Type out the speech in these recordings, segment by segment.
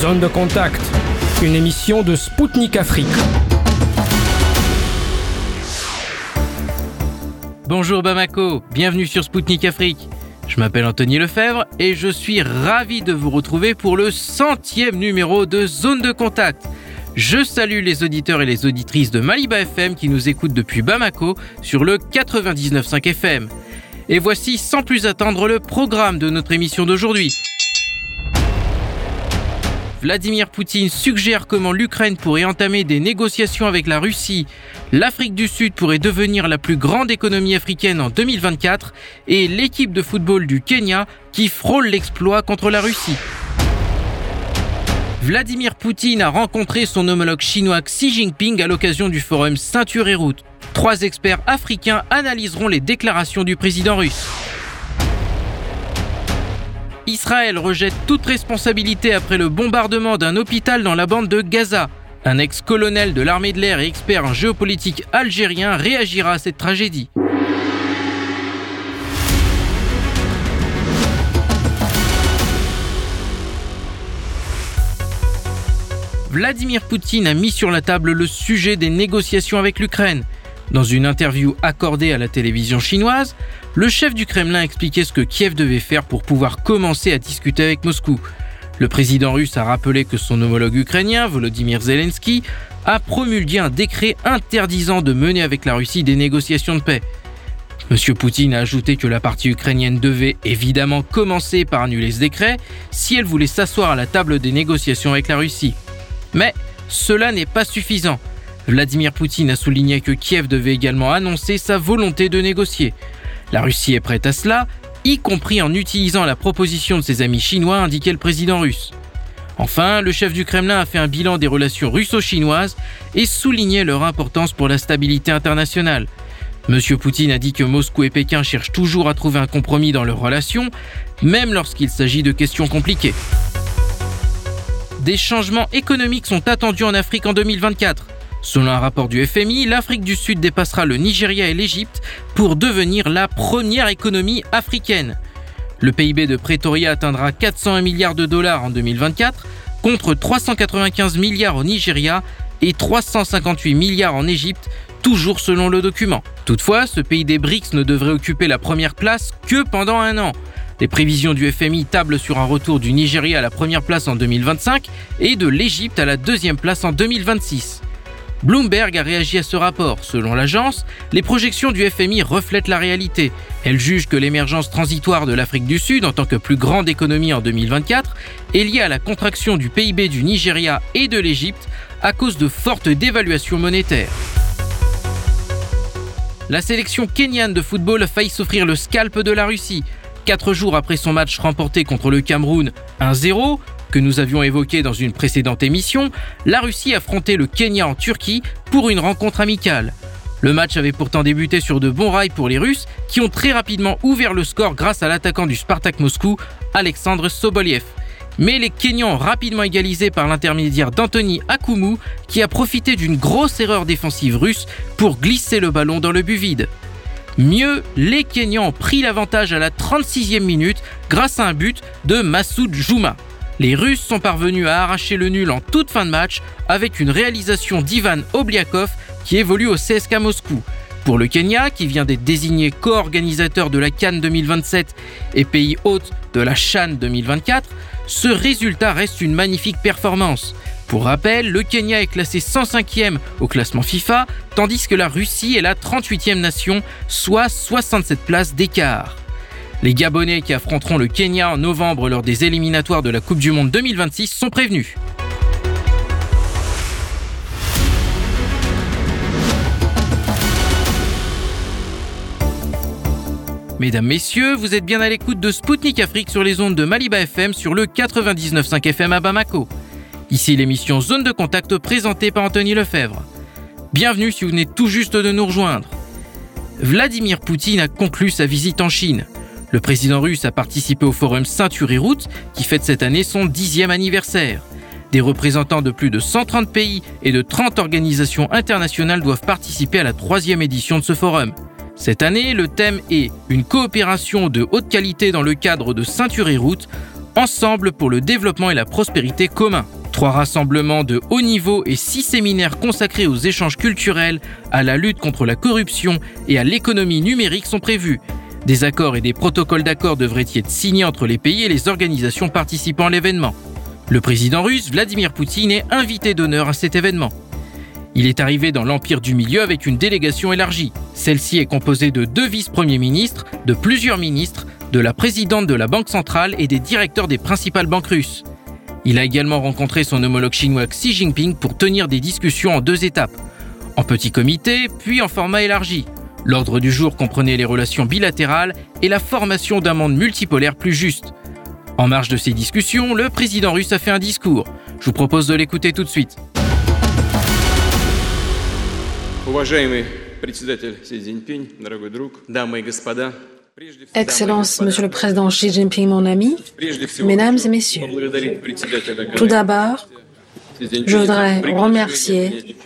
Zone de contact, une émission de Spoutnik Afrique. Bonjour Bamako, bienvenue sur Spoutnik Afrique. Je m'appelle Anthony Lefebvre et je suis ravi de vous retrouver pour le centième numéro de Zone de Contact. Je salue les auditeurs et les auditrices de Maliba FM qui nous écoutent depuis Bamako sur le 99.5 FM. Et voici sans plus attendre le programme de notre émission d'aujourd'hui. Vladimir Poutine suggère comment l'Ukraine pourrait entamer des négociations avec la Russie, l'Afrique du Sud pourrait devenir la plus grande économie africaine en 2024 et l'équipe de football du Kenya qui frôle l'exploit contre la Russie. Vladimir Poutine a rencontré son homologue chinois Xi Jinping à l'occasion du forum Ceinture et Route. Trois experts africains analyseront les déclarations du président russe. Israël rejette toute responsabilité après le bombardement d'un hôpital dans la bande de Gaza. Un ex-colonel de l'armée de l'air et expert en géopolitique algérien réagira à cette tragédie. Vladimir Poutine a mis sur la table le sujet des négociations avec l'Ukraine. Dans une interview accordée à la télévision chinoise, le chef du Kremlin expliquait ce que Kiev devait faire pour pouvoir commencer à discuter avec Moscou. Le président russe a rappelé que son homologue ukrainien, Volodymyr Zelensky, a promulgué un décret interdisant de mener avec la Russie des négociations de paix. M. Poutine a ajouté que la partie ukrainienne devait évidemment commencer par annuler ce décret si elle voulait s'asseoir à la table des négociations avec la Russie. Mais cela n'est pas suffisant. Vladimir Poutine a souligné que Kiev devait également annoncer sa volonté de négocier. La Russie est prête à cela, y compris en utilisant la proposition de ses amis chinois, indiquait le président russe. Enfin, le chef du Kremlin a fait un bilan des relations russo-chinoises et souligné leur importance pour la stabilité internationale. Monsieur Poutine a dit que Moscou et Pékin cherchent toujours à trouver un compromis dans leurs relations, même lorsqu'il s'agit de questions compliquées. Des changements économiques sont attendus en Afrique en 2024. Selon un rapport du FMI, l'Afrique du Sud dépassera le Nigeria et l'Égypte pour devenir la première économie africaine. Le PIB de Pretoria atteindra 401 milliards de dollars en 2024 contre 395 milliards au Nigeria et 358 milliards en Égypte, toujours selon le document. Toutefois, ce pays des BRICS ne devrait occuper la première place que pendant un an. Les prévisions du FMI tablent sur un retour du Nigeria à la première place en 2025 et de l'Égypte à la deuxième place en 2026. Bloomberg a réagi à ce rapport. Selon l'agence, les projections du FMI reflètent la réalité. Elle juge que l'émergence transitoire de l'Afrique du Sud en tant que plus grande économie en 2024 est liée à la contraction du PIB du Nigeria et de l'Égypte à cause de fortes dévaluations monétaires. La sélection kenyane de football a failli s'offrir le scalp de la Russie. Quatre jours après son match remporté contre le Cameroun 1-0, que nous avions évoqué dans une précédente émission, la Russie affrontait le Kenya en Turquie pour une rencontre amicale. Le match avait pourtant débuté sur de bons rails pour les Russes, qui ont très rapidement ouvert le score grâce à l'attaquant du Spartak Moscou, Alexandre Soboliev. Mais les Kenyans ont rapidement égalisé par l'intermédiaire d'Anthony Akumu, qui a profité d'une grosse erreur défensive russe pour glisser le ballon dans le but vide. Mieux, les Kenyans ont pris l'avantage à la 36e minute grâce à un but de Massoud Jouma. Les Russes sont parvenus à arracher le nul en toute fin de match avec une réalisation d'Ivan Obliakov qui évolue au CSK Moscou. Pour le Kenya, qui vient d'être désigné co-organisateur de la Cannes 2027 et pays hôte de la Chan 2024, ce résultat reste une magnifique performance. Pour rappel, le Kenya est classé 105e au classement FIFA, tandis que la Russie est la 38e nation, soit 67 places d'écart. Les Gabonais qui affronteront le Kenya en novembre lors des éliminatoires de la Coupe du Monde 2026 sont prévenus. Mesdames, Messieurs, vous êtes bien à l'écoute de Spoutnik Afrique sur les ondes de Maliba FM sur le 99.5 FM à Bamako. Ici l'émission Zone de Contact présentée par Anthony Lefebvre. Bienvenue si vous venez tout juste de nous rejoindre. Vladimir Poutine a conclu sa visite en Chine. Le président russe a participé au forum Ceinture et Route qui fête cette année son dixième anniversaire. Des représentants de plus de 130 pays et de 30 organisations internationales doivent participer à la troisième édition de ce forum. Cette année, le thème est une coopération de haute qualité dans le cadre de Ceinture et Route, Ensemble pour le développement et la prospérité commun. Trois rassemblements de haut niveau et six séminaires consacrés aux échanges culturels, à la lutte contre la corruption et à l'économie numérique sont prévus. Des accords et des protocoles d'accord devraient y être signés entre les pays et les organisations participant à l'événement. Le président russe Vladimir Poutine est invité d'honneur à cet événement. Il est arrivé dans l'Empire du Milieu avec une délégation élargie. Celle-ci est composée de deux vice-premiers ministres, de plusieurs ministres, de la présidente de la Banque centrale et des directeurs des principales banques russes. Il a également rencontré son homologue chinois Xi Jinping pour tenir des discussions en deux étapes. En petit comité, puis en format élargi. L'ordre du jour comprenait les relations bilatérales et la formation d'un monde multipolaire plus juste. En marge de ces discussions, le président russe a fait un discours. Je vous propose de l'écouter tout de suite. Excellence, Monsieur le Président Xi Jinping, mon ami, Mesdames et Messieurs, tout d'abord, je voudrais remercier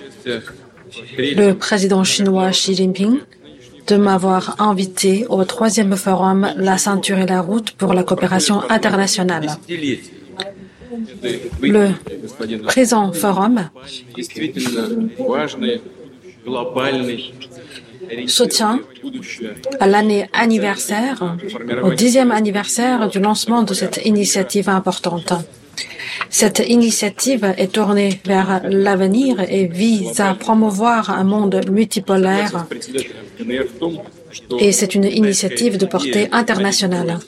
le président chinois Xi Jinping de m'avoir invité au troisième forum La ceinture et la route pour la coopération internationale. Le présent forum soutient à l'année anniversaire, au dixième anniversaire du lancement de cette initiative importante. Cette initiative est tournée vers l'avenir et vise à promouvoir un monde multipolaire et c'est une initiative de portée internationale.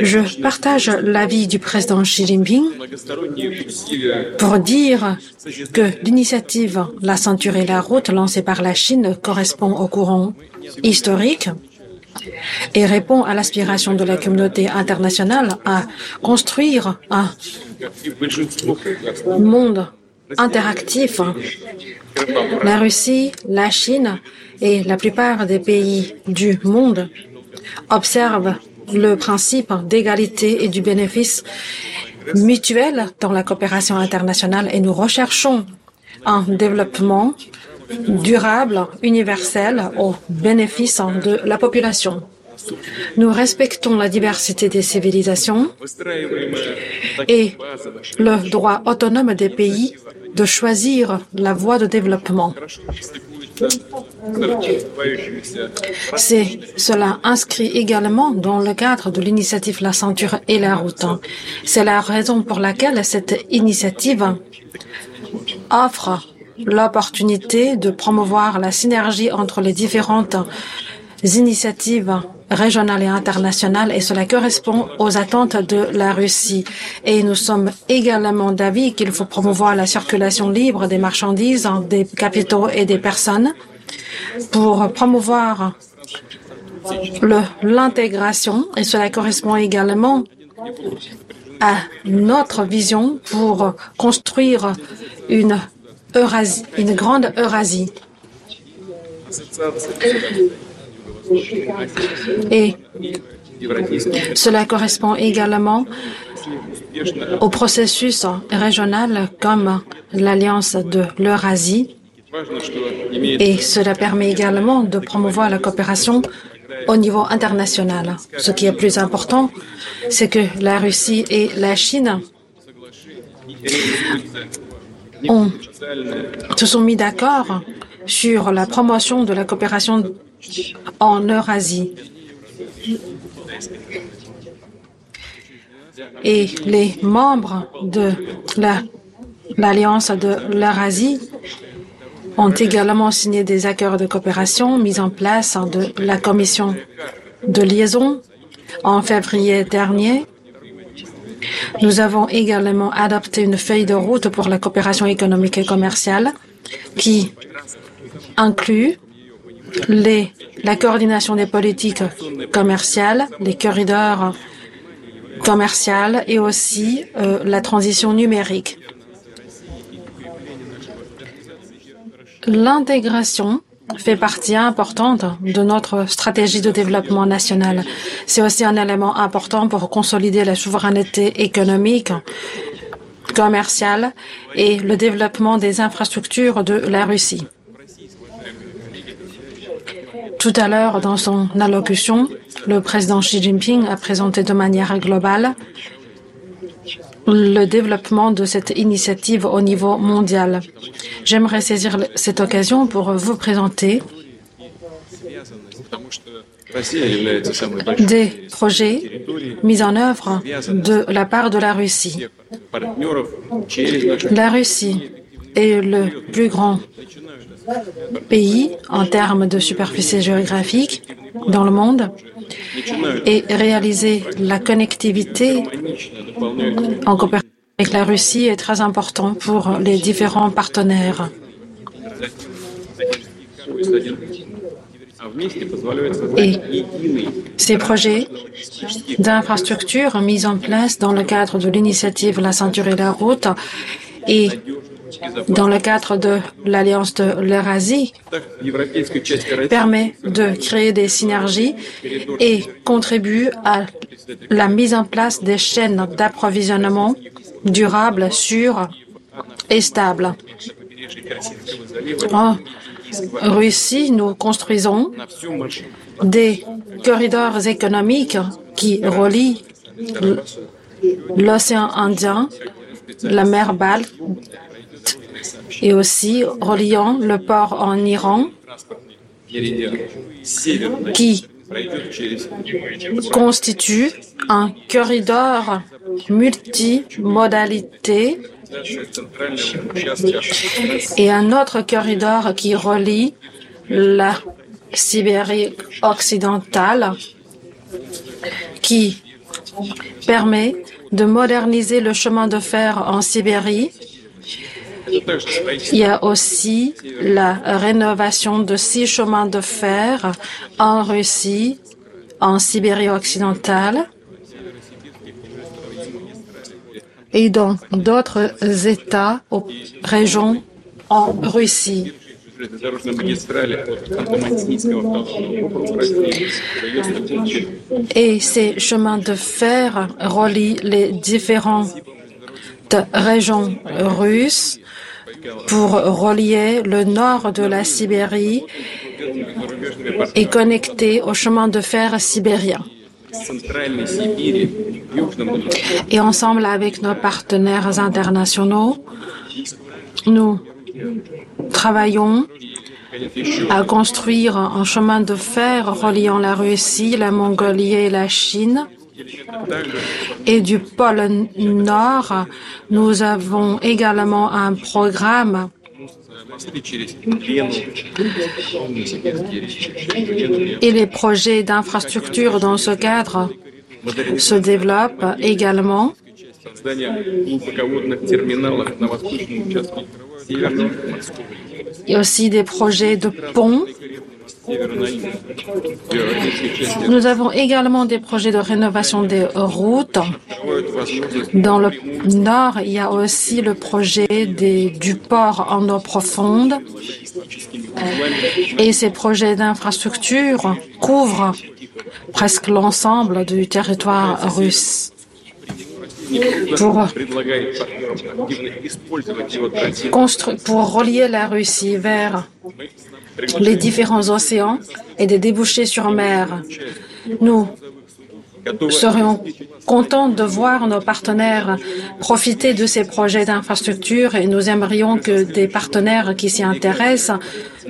Je partage l'avis du président Xi Jinping pour dire que l'initiative La ceinture et la route lancée par la Chine correspond au courant historique et répond à l'aspiration de la communauté internationale à construire un monde interactif. La Russie, la Chine et la plupart des pays du monde observent le principe d'égalité et du bénéfice mutuel dans la coopération internationale et nous recherchons un développement durable, universel, au bénéfice de la population. Nous respectons la diversité des civilisations et le droit autonome des pays de choisir la voie de développement. C'est cela inscrit également dans le cadre de l'initiative La ceinture et la route. C'est la raison pour laquelle cette initiative offre l'opportunité de promouvoir la synergie entre les différentes initiatives régionales et internationales et cela correspond aux attentes de la Russie. Et nous sommes également d'avis qu'il faut promouvoir la circulation libre des marchandises, des capitaux et des personnes pour promouvoir l'intégration et cela correspond également à notre vision pour construire une Une grande Eurasie. Et cela correspond également au processus régional comme l'alliance de l'Eurasie et cela permet également de promouvoir la coopération au niveau international. Ce qui est plus important, c'est que la Russie et la Chine ont, se sont mis d'accord sur la promotion de la coopération en Eurasie. Et les membres de l'Alliance de l'Eurasie ont également signé des accords de coopération mis en place de la commission de liaison en février dernier. Nous avons également adopté une feuille de route pour la coopération économique et commerciale qui inclut les, la coordination des politiques commerciales, les corridors commerciaux et aussi euh, la transition numérique. L'intégration fait partie importante de notre stratégie de développement national. C'est aussi un élément important pour consolider la souveraineté économique, commerciale et le développement des infrastructures de la Russie. Tout à l'heure, dans son allocution, le président Xi Jinping a présenté de manière globale le développement de cette initiative au niveau mondial. J'aimerais saisir cette occasion pour vous présenter des projets mis en œuvre de la part de la Russie. La Russie est le plus grand pays en termes de superficie géographique dans le monde et réaliser la connectivité en coopération avec la Russie est très important pour les différents partenaires. Et ces projets d'infrastructures mis en place dans le cadre de l'initiative La ceinture et la route et dans le cadre de l'Alliance de l'Eurasie permet de créer des synergies et contribue à la mise en place des chaînes d'approvisionnement durables, sûres et stables. En Russie, nous construisons des corridors économiques qui relient l'océan Indien, la mer Balte et aussi reliant le port en Iran qui constitue un corridor multimodalité et un autre corridor qui relie la Sibérie occidentale qui permet de moderniser le chemin de fer en Sibérie il y a aussi la rénovation de six chemins de fer en Russie, en Sibérie occidentale et dans d'autres États ou régions en Russie. Et ces chemins de fer relient les régions russes pour relier le nord de la Sibérie et connecter au chemin de fer sibérien. Et ensemble avec nos partenaires internationaux, nous travaillons à construire un chemin de fer reliant la Russie, la Mongolie et la Chine et du pôle Nord, nous avons également un programme et les projets d'infrastructure dans ce cadre se développent également. Il y a aussi des projets de ponts nous avons également des projets de rénovation des routes. Dans le nord, il y a aussi le projet du port en eau profonde. Et ces projets d'infrastructure couvrent presque l'ensemble du territoire russe. Pour, pour relier la Russie vers les différents océans et des débouchés sur mer. Nous serions contents de voir nos partenaires profiter de ces projets d'infrastructure et nous aimerions que des partenaires qui s'y intéressent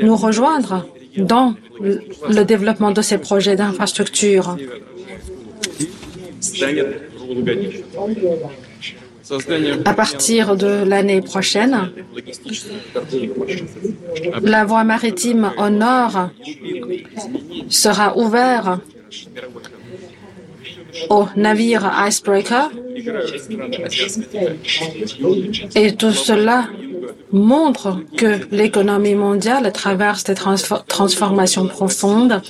nous rejoignent dans le développement de ces projets d'infrastructure. À partir de l'année prochaine, la voie maritime au nord sera ouverte aux navires icebreaker et tout cela montre que l'économie mondiale traverse des transformations profondes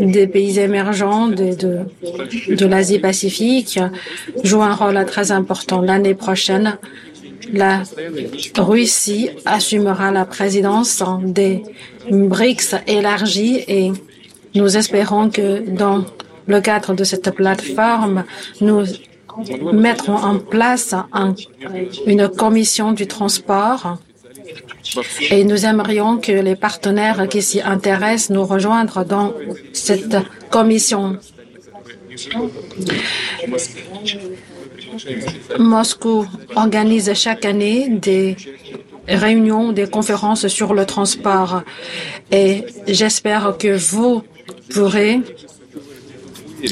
des pays émergents de, de, de l'Asie-Pacifique jouent un rôle très important. L'année prochaine, la Russie assumera la présidence des BRICS élargis et nous espérons que dans le cadre de cette plateforme, nous mettrons en place une commission du transport Et nous aimerions que les partenaires qui s'y intéressent nous rejoindre dans cette commission. Moscou organise chaque année des réunions, des conférences sur le transport et j'espère que vous pourrez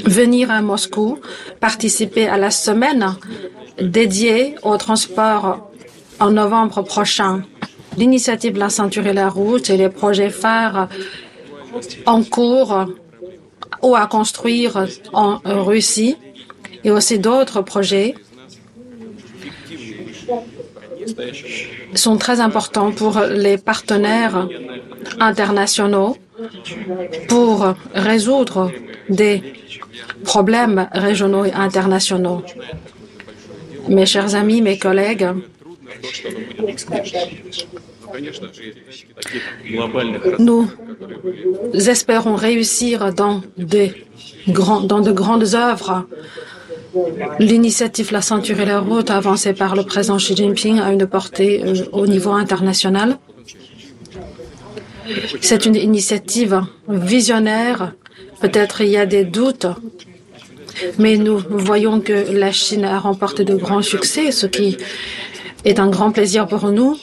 venir à Moscou, participer à la semaine dédiée au transport en novembre prochain. L'initiative La ceinture et la route et les projets phares en cours ou à construire en Russie et aussi d'autres projets sont très importants pour les partenaires internationaux pour résoudre des problèmes régionaux et internationaux. Mes chers amis, mes collègues, nous espérons réussir dans, de grandes œuvres. L'initiative La ceinture et la route avancée par le président Xi Jinping a une portée euh, au niveau international. C'est une initiative visionnaire. Peut-être il y a des doutes, mais nous voyons que la Chine a remporté de grands succès, ce qui est un grand plaisir pour nous,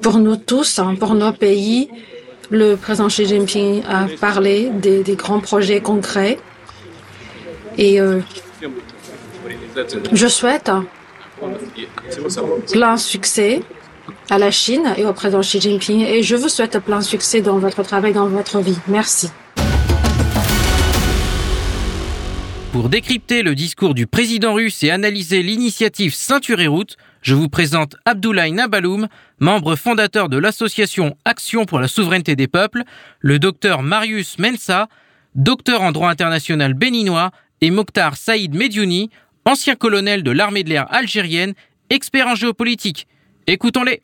pour nous tous, hein, pour nos pays. Le président Xi Jinping a parlé des, grands projets concrets et euh, je souhaite plein succès à la Chine et au président Xi Jinping et je vous souhaite plein succès dans votre travail, dans votre vie. Merci. Pour décrypter le discours du président russe et analyser l'initiative Ceinture et Route, je vous présente Abdoulaye Nabaloum, membre fondateur de l'association Action pour la souveraineté des peuples, le docteur Marius Mensa, docteur en droit international béninois, et Mokhtar Saïd Mediouni, ancien colonel de l'armée de l'air algérienne, expert en géopolitique. Écoutons-les.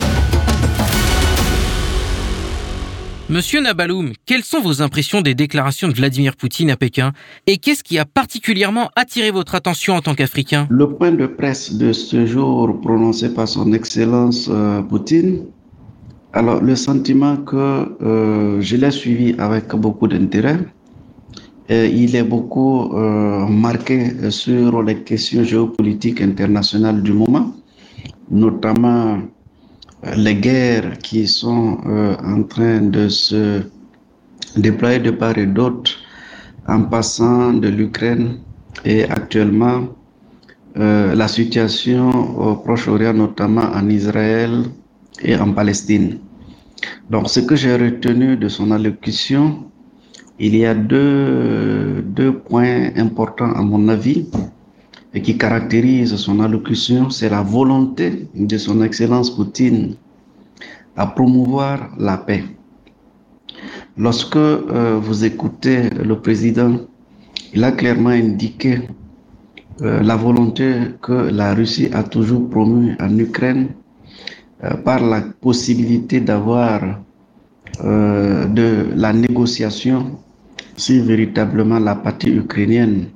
Monsieur Nabaloum, quelles sont vos impressions des déclarations de Vladimir Poutine à Pékin et qu'est-ce qui a particulièrement attiré votre attention en tant qu'Africain? Le point de presse de ce jour prononcé par son Excellence euh, Poutine, alors le sentiment que euh, je l'ai suivi avec beaucoup d'intérêt, il est beaucoup euh, marqué sur les questions géopolitiques internationales du moment, notamment les guerres qui sont euh, en train de se déployer de part et d'autre en passant de l'Ukraine et actuellement euh, la situation au Proche-Orient, notamment en Israël et en Palestine. Donc ce que j'ai retenu de son allocution, il y a deux, deux points importants à mon avis et qui caractérise son allocution, c'est la volonté de son Excellence Poutine à promouvoir la paix. Lorsque euh, vous écoutez le président, il a clairement indiqué euh, la volonté que la Russie a toujours promue en Ukraine euh, par la possibilité d'avoir de la négociation si véritablement la partie ukrainienne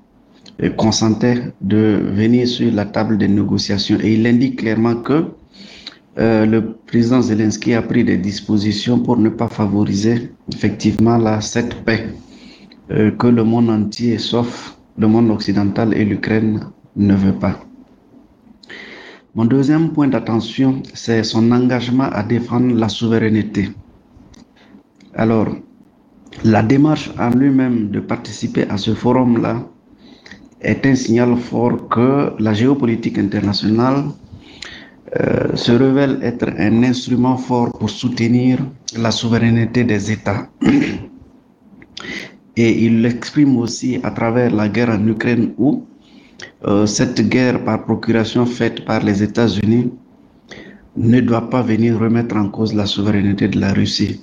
consentait de venir sur la table des négociations. Et il indique clairement que euh, le président Zelensky a pris des dispositions pour ne pas favoriser effectivement la, cette paix euh, que le monde entier, sauf le monde occidental et l'Ukraine, ne veut pas. Mon deuxième point d'attention, c'est son engagement à défendre la souveraineté. Alors, la démarche en lui-même de participer à ce forum-là est un signal fort que la géopolitique internationale euh, se révèle être un instrument fort pour soutenir la souveraineté des États. Et il l'exprime aussi à travers la guerre en Ukraine où euh, cette guerre par procuration faite par les États-Unis ne doit pas venir remettre en cause la souveraineté de la Russie.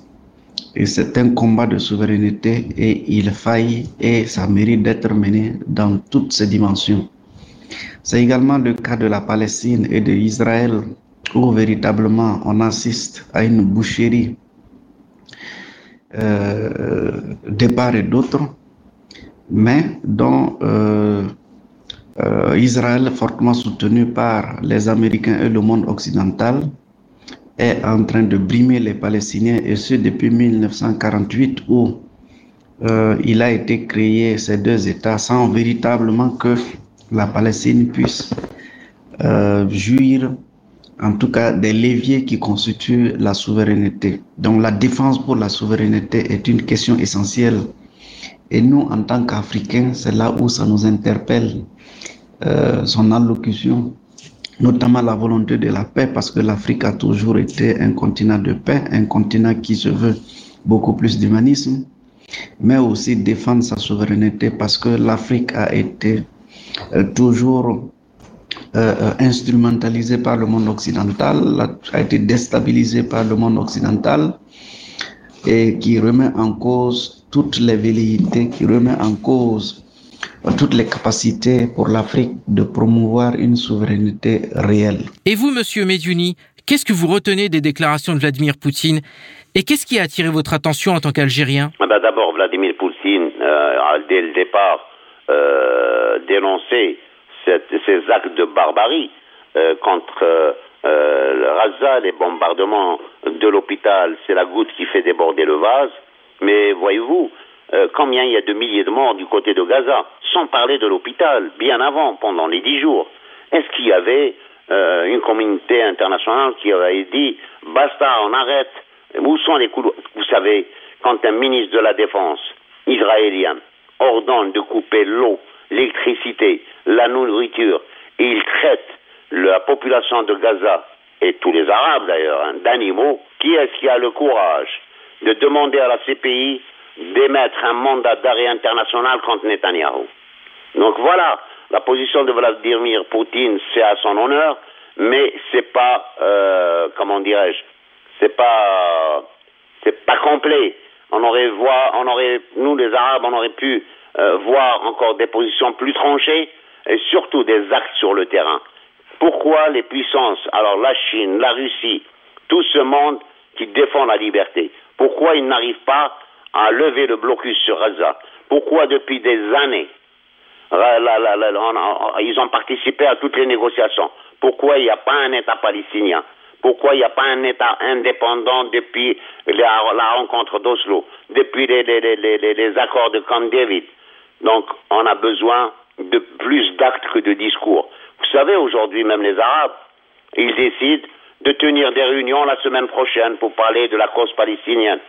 Et c'est un combat de souveraineté et il faille et ça mérite d'être mené dans toutes ses dimensions. C'est également le cas de la Palestine et de Israël où véritablement on assiste à une boucherie euh, de part et d'autre, mais dont euh, euh, Israël, fortement soutenu par les Américains et le monde occidental, est en train de brimer les Palestiniens, et ce depuis 1948 où euh, il a été créé ces deux États sans véritablement que la Palestine puisse euh, jouir en tout cas des leviers qui constituent la souveraineté. Donc la défense pour la souveraineté est une question essentielle. Et nous, en tant qu'Africains, c'est là où ça nous interpelle, euh, son allocution, notamment la volonté de la paix, parce que l'Afrique a toujours été un continent de paix, un continent qui se veut beaucoup plus d'humanisme, mais aussi défendre sa souveraineté, parce que l'Afrique a été euh, toujours euh, euh, instrumentalisé par le monde occidental, a été déstabilisé par le monde occidental et qui remet en cause toutes les velléités, qui remet en cause toutes les capacités pour l'Afrique de promouvoir une souveraineté réelle. Et vous, monsieur Medjuni, qu'est-ce que vous retenez des déclarations de Vladimir Poutine et qu'est-ce qui a attiré votre attention en tant qu'Algérien? Ah bah D'abord, Vladimir Poutine euh, a dès le départ euh, dénoncé ces actes de barbarie euh, contre euh, euh, le Raza, les bombardements de l'hôpital, c'est la goutte qui fait déborder le vase. Mais voyez-vous, combien il y a de milliers de morts du côté de Gaza, sans parler de l'hôpital, bien avant, pendant les dix jours. Est-ce qu'il y avait une communauté internationale qui avait dit basta, on arrête? Où sont les couloirs? Vous savez, quand un ministre de la Défense israélien ordonne de couper l'eau l'électricité, la nourriture, et il traite la population de Gaza, et tous les Arabes d'ailleurs, hein, d'animaux, qui est-ce qui a le courage de demander à la CPI d'émettre un mandat d'arrêt international contre Netanyahou Donc voilà, la position de Vladimir Poutine, c'est à son honneur, mais c'est pas, euh, comment dirais-je, c'est pas, c'est pas complet. On aurait voir, on aurait, nous les Arabes, on aurait pu euh, voir encore des positions plus tranchées et surtout des actes sur le terrain. Pourquoi les puissances, alors la Chine, la Russie, tout ce monde qui défend la liberté, pourquoi ils n'arrivent pas à lever le blocus sur Gaza Pourquoi depuis des années ils ont participé à toutes les négociations? Pourquoi il n'y a pas un État palestinien? Pourquoi il n'y a pas un État indépendant depuis la, rencontre d'Oslo, depuis les, les, accords de Camp David? Donc, on a besoin de plus d'actes que de discours. Vous savez, aujourd'hui, même les Arabes, ils décident de tenir des réunions la semaine prochaine pour parler de la cause palestinienne.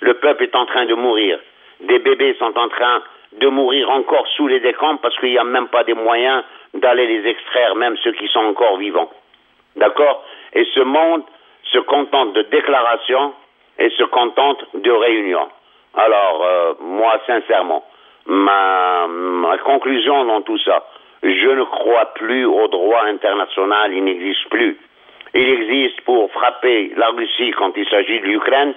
Le peuple est en train de mourir. Des bébés sont en train de mourir encore sous les écrans parce qu'il n'y a même pas des moyens d'aller les extraire, même ceux qui sont encore vivants. D'accord? Et ce monde se contente de déclarations et se contente de réunions. Alors, euh, moi, sincèrement, ma, ma conclusion dans tout ça, je ne crois plus au droit international, il n'existe plus. Il existe pour frapper la Russie quand il s'agit de l'Ukraine,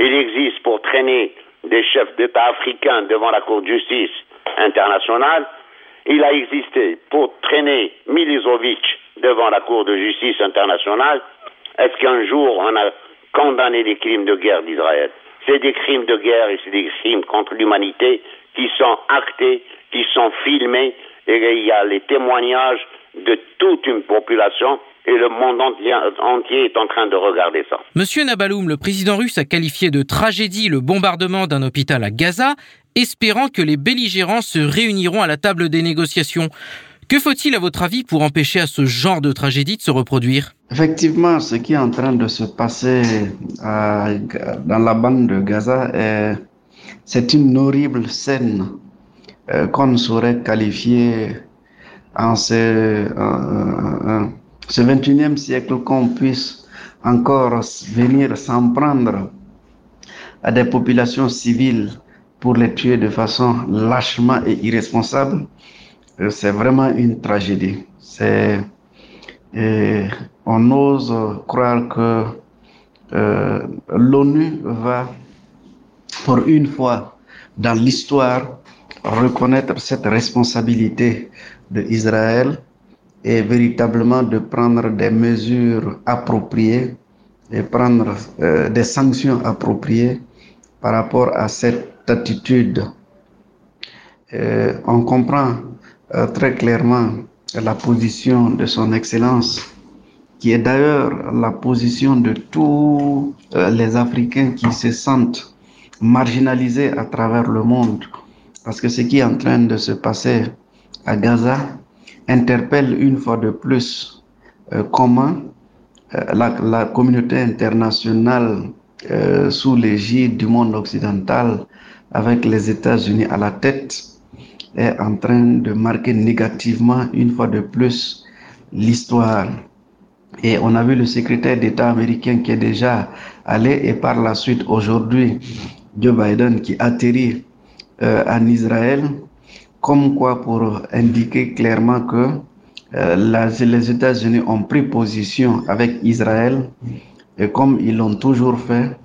il existe pour traîner des chefs d'État africains devant la Cour de justice internationale, il a existé pour traîner Milizovic devant la Cour de justice internationale. Est-ce qu'un jour on a condamné les crimes de guerre d'Israël? C'est des crimes de guerre et c'est des crimes contre l'humanité qui sont actés, qui sont filmés, et il y a les témoignages de toute une population et le monde entier est en train de regarder ça. Monsieur Nabaloum, le président russe a qualifié de tragédie le bombardement d'un hôpital à Gaza, espérant que les belligérants se réuniront à la table des négociations. Que faut-il, à votre avis, pour empêcher à ce genre de tragédie de se reproduire? Effectivement, ce qui est en train de se passer dans la bande de Gaza est c'est une horrible scène euh, qu'on saurait qualifier en ce, ce 21e siècle qu'on puisse encore venir s'en prendre à des populations civiles pour les tuer de façon lâchement et irresponsable, euh, c'est vraiment une tragédie. C'est, on ose croire que euh, l'ONU va pour une fois dans l'histoire, reconnaître cette responsabilité d'Israël et véritablement de prendre des mesures appropriées et prendre euh, des sanctions appropriées par rapport à cette attitude. Euh, on comprend euh, très clairement la position de son Excellence qui est d'ailleurs la position de tous les Africains qui se sentent marginalisés à travers le monde. Parce que ce qui est en train de se passer à Gaza interpelle une fois de plus euh, comment euh, la, communauté internationale euh, sous l'égide du monde occidental, avec les États-Unis à la tête, est en train de marquer négativement une fois de plus l'histoire. Et on a vu le secrétaire d'État américain qui est déjà allé et par la suite aujourd'hui Joe Biden qui atterrit en Israël, comme quoi pour indiquer clairement que euh, les États-Unis ont pris position avec Israël et comme ils l'ont toujours fait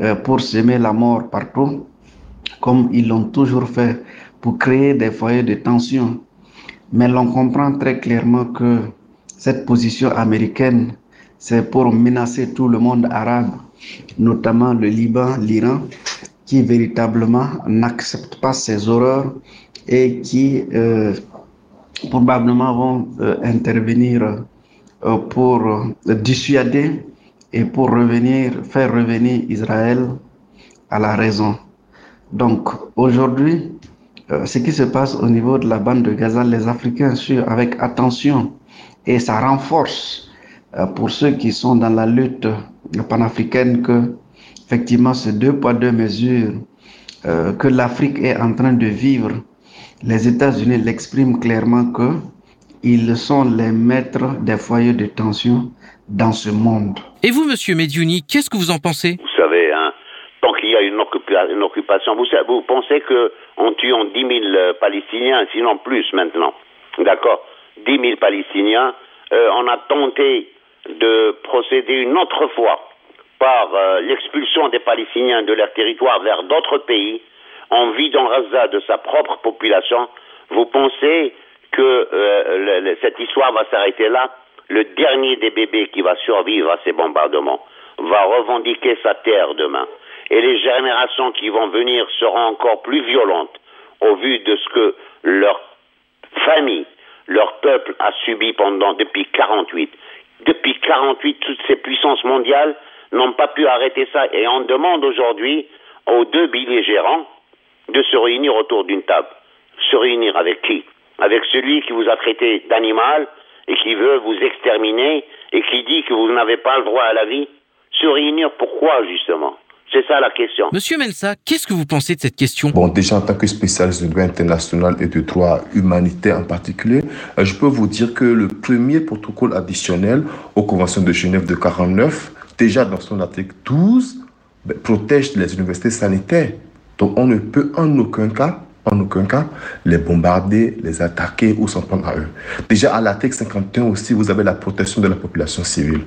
euh, pour semer la mort partout, comme ils l'ont toujours fait pour créer des foyers de tension. Mais l'on comprend très clairement que cette position américaine, c'est pour menacer tout le monde arabe, notamment le Liban, l'Iran, qui véritablement n'acceptent pas ces horreurs et qui euh, probablement vont euh, intervenir euh, pour dissuader et pour revenir, faire revenir Israël à la raison. Donc aujourd'hui, ce qui se passe au niveau de la bande de Gaza, les Africains suivent avec attention et ça renforce pour ceux qui sont dans la lutte panafricaine que effectivement ces deux poids, deux mesures que l'Afrique est en train de vivre, les États-Unis l'expriment clairement que ils sont les maîtres des foyers de tension dans ce monde. Et vous, Monsieur Mediouni, qu'est-ce que vous en pensez? Vous savez, hein, tant qu'il y a une, une occupation, vous, vous pensez qu'on tue en 10 000 euh, Palestiniens, sinon plus maintenant, d'accord 10 000 Palestiniens, euh, on a tenté de procéder une autre fois par euh, l'expulsion des Palestiniens de leur territoire vers d'autres pays, en vidant Gaza de sa propre population, vous pensez que euh, cette histoire va s'arrêter là? Le dernier des bébés qui va survivre à ces bombardements va revendiquer sa terre demain. Et les générations qui vont venir seront encore plus violentes au vu de ce que leur famille, leur peuple a subi pendant depuis 48. Depuis 48, toutes ces puissances mondiales n'ont pas pu arrêter ça. Et on demande aujourd'hui aux deux belligérants de se réunir autour d'une table. Se réunir avec qui? Avec celui qui vous a traité d'animal et qui veut vous exterminer et qui dit que vous n'avez pas le droit à la vie? Se réunir pourquoi justement? C'est ça la question. Monsieur Mensa, qu'est-ce que vous pensez de cette question? Bon, déjà en tant que spécialiste du droit international et du droit humanitaire en particulier, euh, je peux vous dire que le premier protocole additionnel aux conventions de Genève de 49 déjà dans son article 12, ben, protège les universités sanitaires. Donc on ne peut en aucun cas, les bombarder, les attaquer ou s'en prendre à eux. Déjà à l'article 51 aussi, vous avez la protection de la population civile.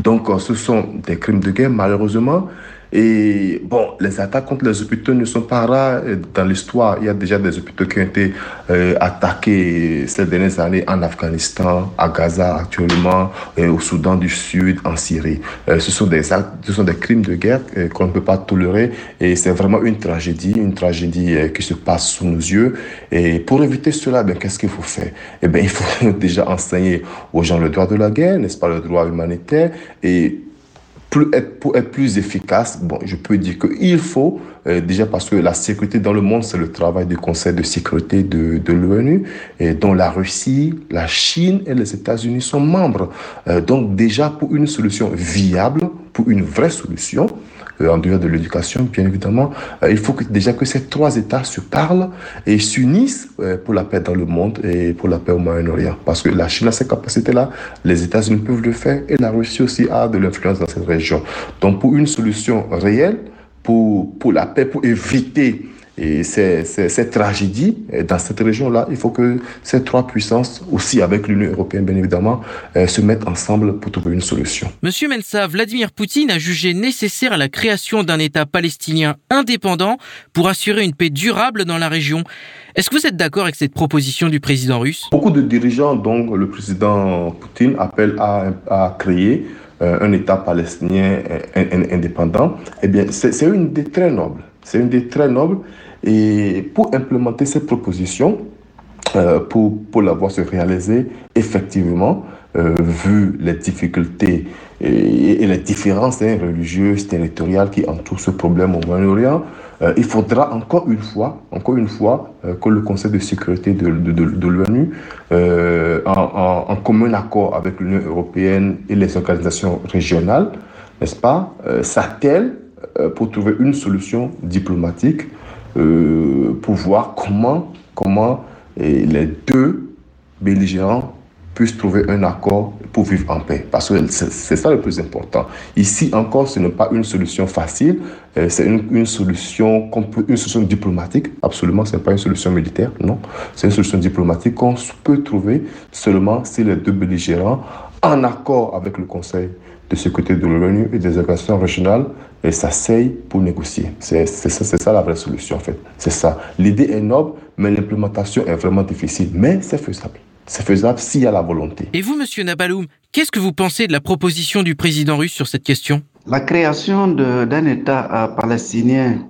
Donc euh, ce sont des crimes de guerre, malheureusement. Et bon, les attaques contre les hôpitaux ne sont pas rares dans l'histoire. Il y a déjà des hôpitaux qui ont été euh, attaqués ces dernières années en Afghanistan, à Gaza actuellement, euh, au Soudan du Sud, en Syrie. Euh, ce sont des crimes de guerre qu'on ne peut pas tolérer et c'est vraiment une tragédie, une tragédie qui se passe sous nos yeux. Et pour éviter cela, ben, qu'est-ce qu'il faut faire? Eh bien, il faut déjà enseigner aux gens le droit de la guerre, n'est-ce pas, le droit humanitaire? Et être, pour être plus efficace, bon, je peux dire qu'il faut, euh, déjà parce que la sécurité dans le monde, c'est le travail du Conseil de sécurité de, de l'ONU, dont la Russie, la Chine et les États-Unis sont membres. Euh, donc déjà, pour une solution viable, pour une vraie solution, en dehors de l'éducation, bien évidemment, euh, il faut que, déjà que ces trois États se parlent et s'unissent euh, pour la paix dans le monde et pour la paix au Moyen-Orient. Parce que la Chine a ces capacités-là, les États-Unis peuvent le faire et la Russie aussi a de l'influence dans cette région. Donc pour une solution réelle, pour, pour la paix, pour éviter et cette tragédie dans cette région-là, il faut que ces trois puissances, aussi avec l'Union européenne bien évidemment, euh, se mettent ensemble pour trouver une solution. Monsieur Mensa, Vladimir Poutine a jugé nécessaire la création d'un État palestinien indépendant pour assurer une paix durable dans la région. Est-ce que vous êtes d'accord avec cette proposition du président russe? Beaucoup de dirigeants, donc le président Poutine, appellent à, à créer euh, un État palestinien euh, indépendant. Eh bien, c'est une idée très noble. C'est une idée très noble et pour implémenter cette proposition, euh, pour, pour la voir se réaliser, effectivement, vu les difficultés et, les différences hein, religieuses, territoriales qui entourent ce problème au Moyen-Orient, il faudra encore une fois, encore une fois, que le Conseil de sécurité de, de, l'ONU, en, en, commun accord avec l'Union européenne et les organisations régionales, n'est-ce pas, s'attelle pour trouver une solution diplomatique euh, pour voir comment, comment les deux belligérants puissent trouver un accord pour vivre en paix. Parce que c'est ça le plus important. Ici encore, ce n'est pas une solution facile, euh, c'est une, solution, une solution diplomatique. Absolument, ce n'est pas une solution militaire, non. C'est une solution diplomatique qu'on peut trouver seulement si les deux belligérants, en accord avec le Conseil de sécurité de l'ONU et des organisations régionales et s'asseyent pour négocier. C'est ça, ça la vraie solution en fait. C'est ça. L'idée est noble, mais l'implémentation est vraiment difficile. Mais c'est faisable. C'est faisable s'il y a la volonté. Et vous, monsieur Nabaloum, qu'est-ce que vous pensez de la proposition du président russe sur cette question? La création d'un État palestinien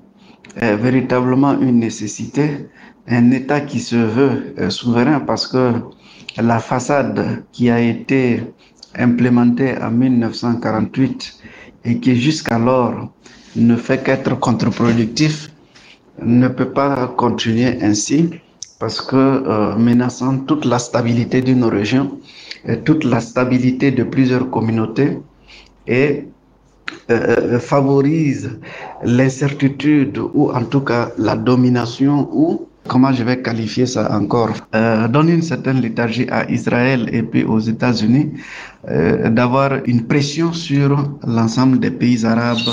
est véritablement une nécessité. Un État qui se veut euh, souverain parce que la façade qui a été implémenté en 1948 et qui jusqu'alors ne fait qu'être contre-productif, ne peut pas continuer ainsi parce que euh, menaçant toute la stabilité d'une région, et toute la stabilité de plusieurs communautés et euh, euh, favorise l'incertitude ou en tout cas la domination ou comment je vais qualifier ça encore, euh, donne une certaine léthargie à Israël et puis aux États-Unis euh, d'avoir une pression sur l'ensemble des pays arabes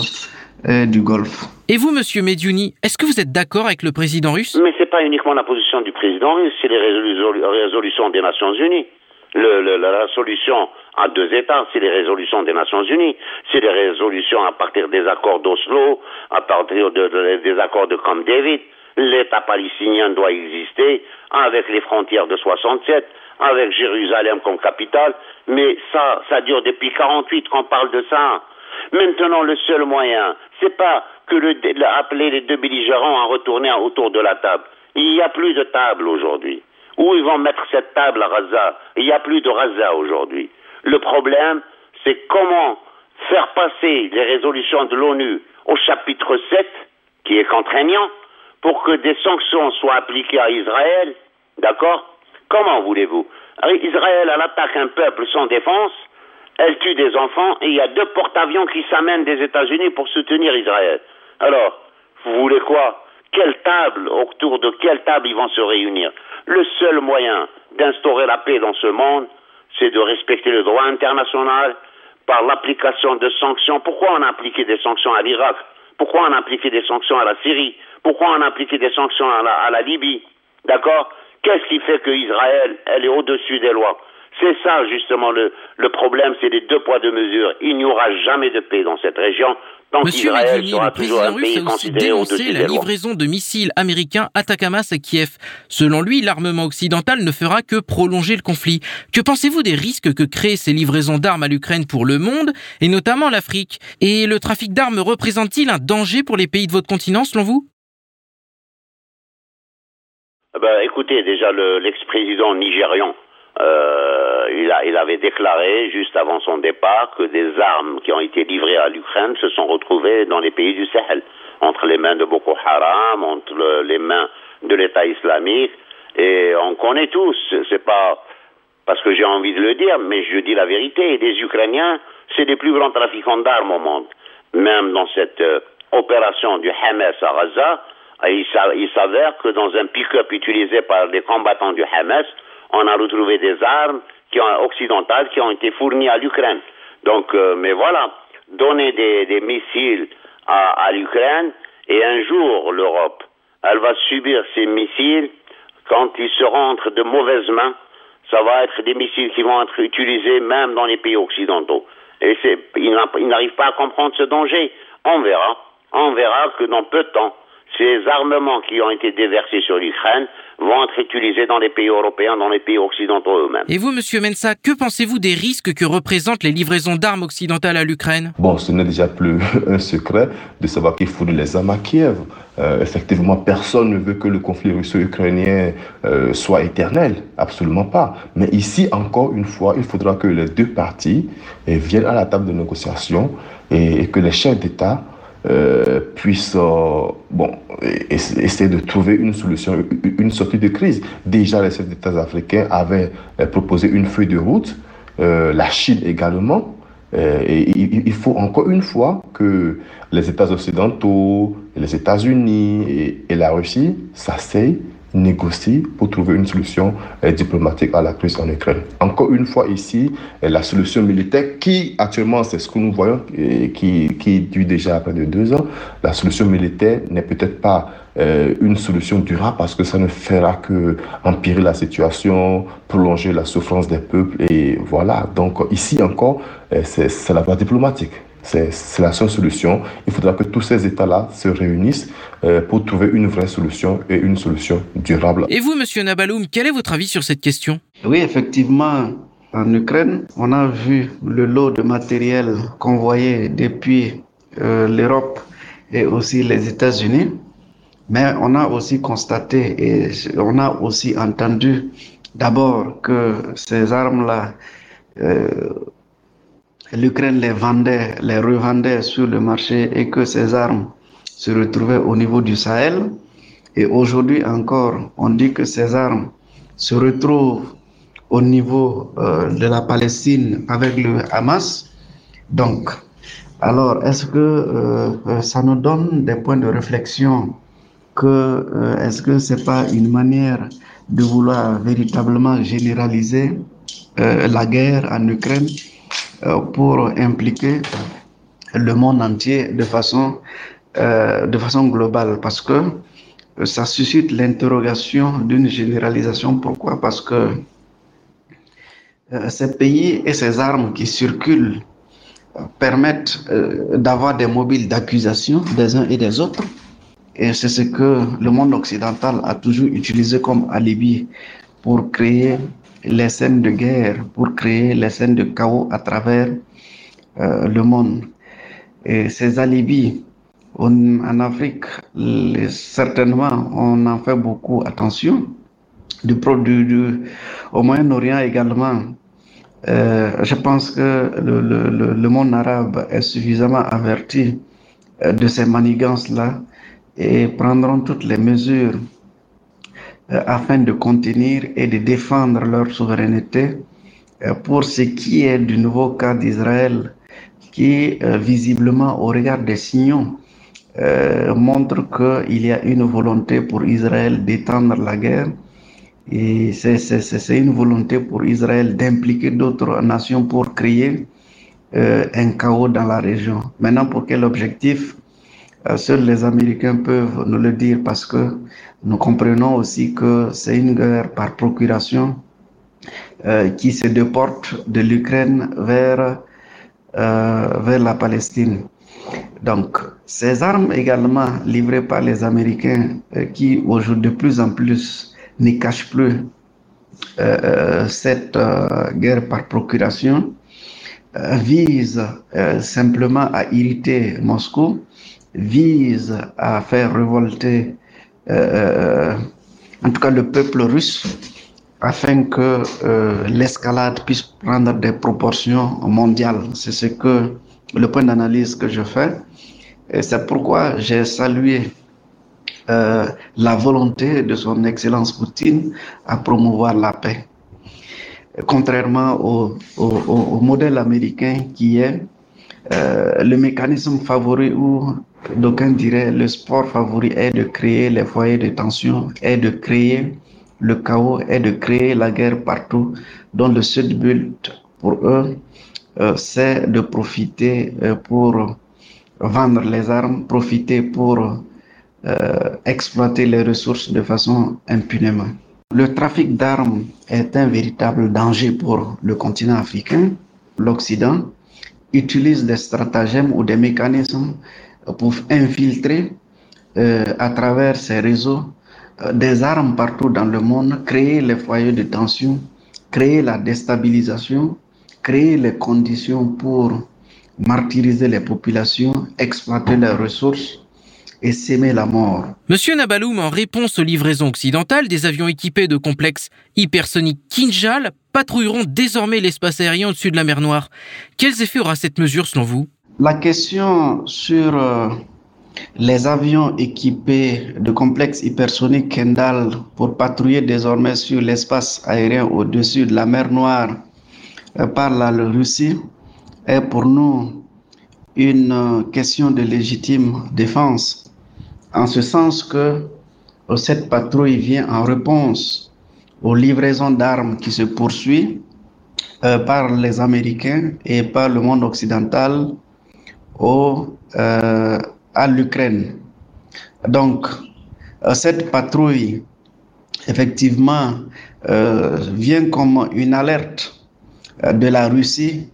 euh, du Golfe. Et vous, Monsieur Mediouni, est-ce que vous êtes d'accord avec le président russe? Mais c'est pas uniquement la position du président russe, c'est les résolutions des Nations Unies. Le, la solution à deux États, c'est les résolutions des Nations Unies, c'est les résolutions à partir des accords d'Oslo, à partir des accords de Camp David l'État palestinien doit exister avec les frontières de 67, avec Jérusalem comme capitale, mais ça, ça dure depuis 48 qu'on parle de ça. Maintenant, le seul moyen, c'est pas que le, appeler les deux belligérants à retourner autour de la table. Il n'y a plus de table aujourd'hui. Où ils vont mettre cette table à Gaza? Il n'y a plus de Gaza aujourd'hui. Le problème, c'est comment faire passer les résolutions de l'ONU au chapitre 7, qui est contraignant, pour que des sanctions soient appliquées à Israël, d'accord Comment voulez-vous Israël, elle attaque un peuple sans défense, elle tue des enfants et il y a deux porte-avions qui s'amènent des États-Unis pour soutenir Israël. Alors, vous voulez quoi Quelle table, autour de quelle table ils vont se réunir Le seul moyen d'instaurer la paix dans ce monde, c'est de respecter le droit international par l'application de sanctions. Pourquoi on a appliqué des sanctions à l'Irak Pourquoi on a appliqué des sanctions à la Syrie pourquoi on a appliqué des sanctions à la, Libye D'accord Qu'est-ce qui fait qu'Israël, elle est au-dessus des lois? C'est ça, justement, le, le problème, c'est les deux poids, deux mesures. Il n'y aura jamais de paix dans cette région tant Monsieur Medveni, le président russe a aussi dénoncé la livraison de missiles américains Atakamas à Kiev. Selon lui, l'armement occidental ne fera que prolonger le conflit. Que pensez-vous des risques que créent ces livraisons d'armes à l'Ukraine pour le monde, et notamment l'Afrique? Et le trafic d'armes représente-t-il un danger pour les pays de votre continent, selon vous? Ben, écoutez, déjà l'ex-président nigérian, euh, il, a, il avait déclaré juste avant son départ que des armes qui ont été livrées à l'Ukraine se sont retrouvées dans les pays du Sahel, entre les mains de Boko Haram, entre les mains de l'État islamique, et on connaît tous. C'est pas parce que j'ai envie de le dire, mais je dis la vérité. Les Ukrainiens, c'est les plus grands trafiquants d'armes au monde. Même dans cette euh, opération du Hamas à Gaza, il s'avère que dans un pick-up utilisé par les combattants du Hamas, on a retrouvé des armes qui ont, occidentales qui ont été fournies à l'Ukraine. Donc, euh, mais voilà, donner des, missiles à, l'Ukraine et un jour l'Europe, elle va subir ces missiles quand ils seront entre de mauvaises mains. Ça va être des missiles qui vont être utilisés même dans les pays occidentaux. Et ils n'arrivent pas à comprendre ce danger. On verra. On verra que dans peu de temps, ces armements qui ont été déversés sur l'Ukraine vont être utilisés dans les pays européens, dans les pays occidentaux eux-mêmes. Et vous, Monsieur Mensa, que pensez-vous des risques que représentent les livraisons d'armes occidentales à l'Ukraine? Bon, ce n'est déjà plus un secret de savoir qu'il fournit les armes à Kiev. Euh, effectivement, personne ne veut que le conflit russo-ukrainien euh, soit éternel, absolument pas. Mais ici, encore une fois, il faudra que les deux parties eh, viennent à la table de négociation et, et que les chefs d'État euh, puissent euh, bon, essayer de trouver une solution, une sortie de crise. Déjà, les chefs d'État africains avaient euh, proposé une feuille de route, euh, la Chine également. Il faut encore une fois que les États occidentaux, les États-Unis et, et la Russie s'asseyent négocie pour trouver une solution euh, diplomatique à la crise en Ukraine. Encore une fois ici, euh, la solution militaire qui actuellement c'est ce que nous voyons et qui, qui dure déjà près de deux ans, la solution militaire n'est peut-être pas euh, une solution durable parce que ça ne fera que empirer la situation, prolonger la souffrance des peuples et voilà. Donc ici encore, euh, c'est la voie diplomatique. C'est la seule solution. Il faudra que tous ces États-là se réunissent euh, pour trouver une vraie solution et une solution durable. Et vous, Monsieur Nabaloum, quel est votre avis sur cette question? Oui, effectivement, en Ukraine, on a vu le lot de matériel convoyé depuis euh, l'Europe et aussi les États-Unis. Mais on a aussi constaté et on a aussi entendu d'abord que ces armes-là euh, l'Ukraine les vendait, les revendait sur le marché et que ces armes se retrouvaient au niveau du Sahel. Et aujourd'hui encore, on dit que ces armes se retrouvent au niveau euh, de la Palestine avec le Hamas. Donc, alors, est-ce que euh, ça nous donne des points de réflexion que euh, est-ce que c'est pas une manière de vouloir véritablement généraliser la guerre en Ukraine? euh, pour impliquer le monde entier de façon, euh, de façon globale parce que ça suscite l'interrogation d'une généralisation. Pourquoi? Parce que euh, ces pays et ces armes qui circulent permettent euh, d'avoir des mobiles d'accusation des uns et des autres. Et c'est ce que le monde occidental a toujours utilisé comme alibi pour créer les scènes de guerre, pour créer les scènes de chaos à travers euh, le monde. Et ces alibis, en Afrique, certainement, on en fait beaucoup attention. Du, du, au Moyen-Orient également, euh, je pense que le, le, le, monde arabe est suffisamment averti euh, de ces manigances-là et prendront toutes les mesures afin de contenir et de défendre leur souveraineté euh, pour ce qui est du nouveau cas d'Israël qui euh, visiblement au regard des signaux montre qu'il y a une volonté pour Israël d'étendre la guerre et c'est une volonté pour Israël d'impliquer d'autres nations pour créer un chaos dans la région. Maintenant, pour quel objectif? Seuls les Américains peuvent nous le dire parce que nous comprenons aussi que c'est une guerre par procuration euh, qui se déporte de l'Ukraine vers, euh, vers la Palestine. Donc, ces armes également livrées par les Américains euh, qui aujourd'hui de plus en plus ne cachent plus cette guerre par procuration visent simplement à irriter Moscou, visent à faire révolter euh, en tout cas le peuple russe, afin que euh, l'escalade puisse prendre des proportions mondiales. C'est ce que le point d'analyse que je fais. Et c'est pourquoi j'ai salué euh, la volonté de son Excellence Poutine à promouvoir la paix. Contrairement au, au, au modèle américain qui est euh, le mécanisme favori ou d'aucuns diraient le sport favori est de créer les foyers de tension, est de créer le chaos, est de créer la guerre partout, dont le seul but pour eux, euh, c'est de profiter euh, pour vendre les armes, profiter pour euh, exploiter les ressources de façon impunément. Le trafic d'armes est un véritable danger pour le continent africain. L'Occident utilise des stratagèmes ou des mécanismes pour infiltrer à travers ces réseaux des armes partout dans le monde, créer les foyers de tension, créer la déstabilisation, créer les conditions pour martyriser les populations, exploiter leurs ressources et s'aimer la mort. Monsieur Nabaloum, en réponse aux livraisons occidentales, des avions équipés de complexes hypersoniques Kinjal patrouilleront désormais l'espace aérien au-dessus de la mer Noire. Quels effets aura cette mesure selon vous? La question sur euh, les avions équipés de complexes hypersoniques Kendall pour patrouiller désormais sur l'espace aérien au-dessus de la mer Noire euh, par la Russie est pour nous une euh, question de légitime défense, en ce sens que cette patrouille vient en réponse aux livraisons d'armes qui se poursuivent par les Américains et par le monde occidental au, à l'Ukraine. Donc, cette patrouille, effectivement, vient comme une alerte de la Russie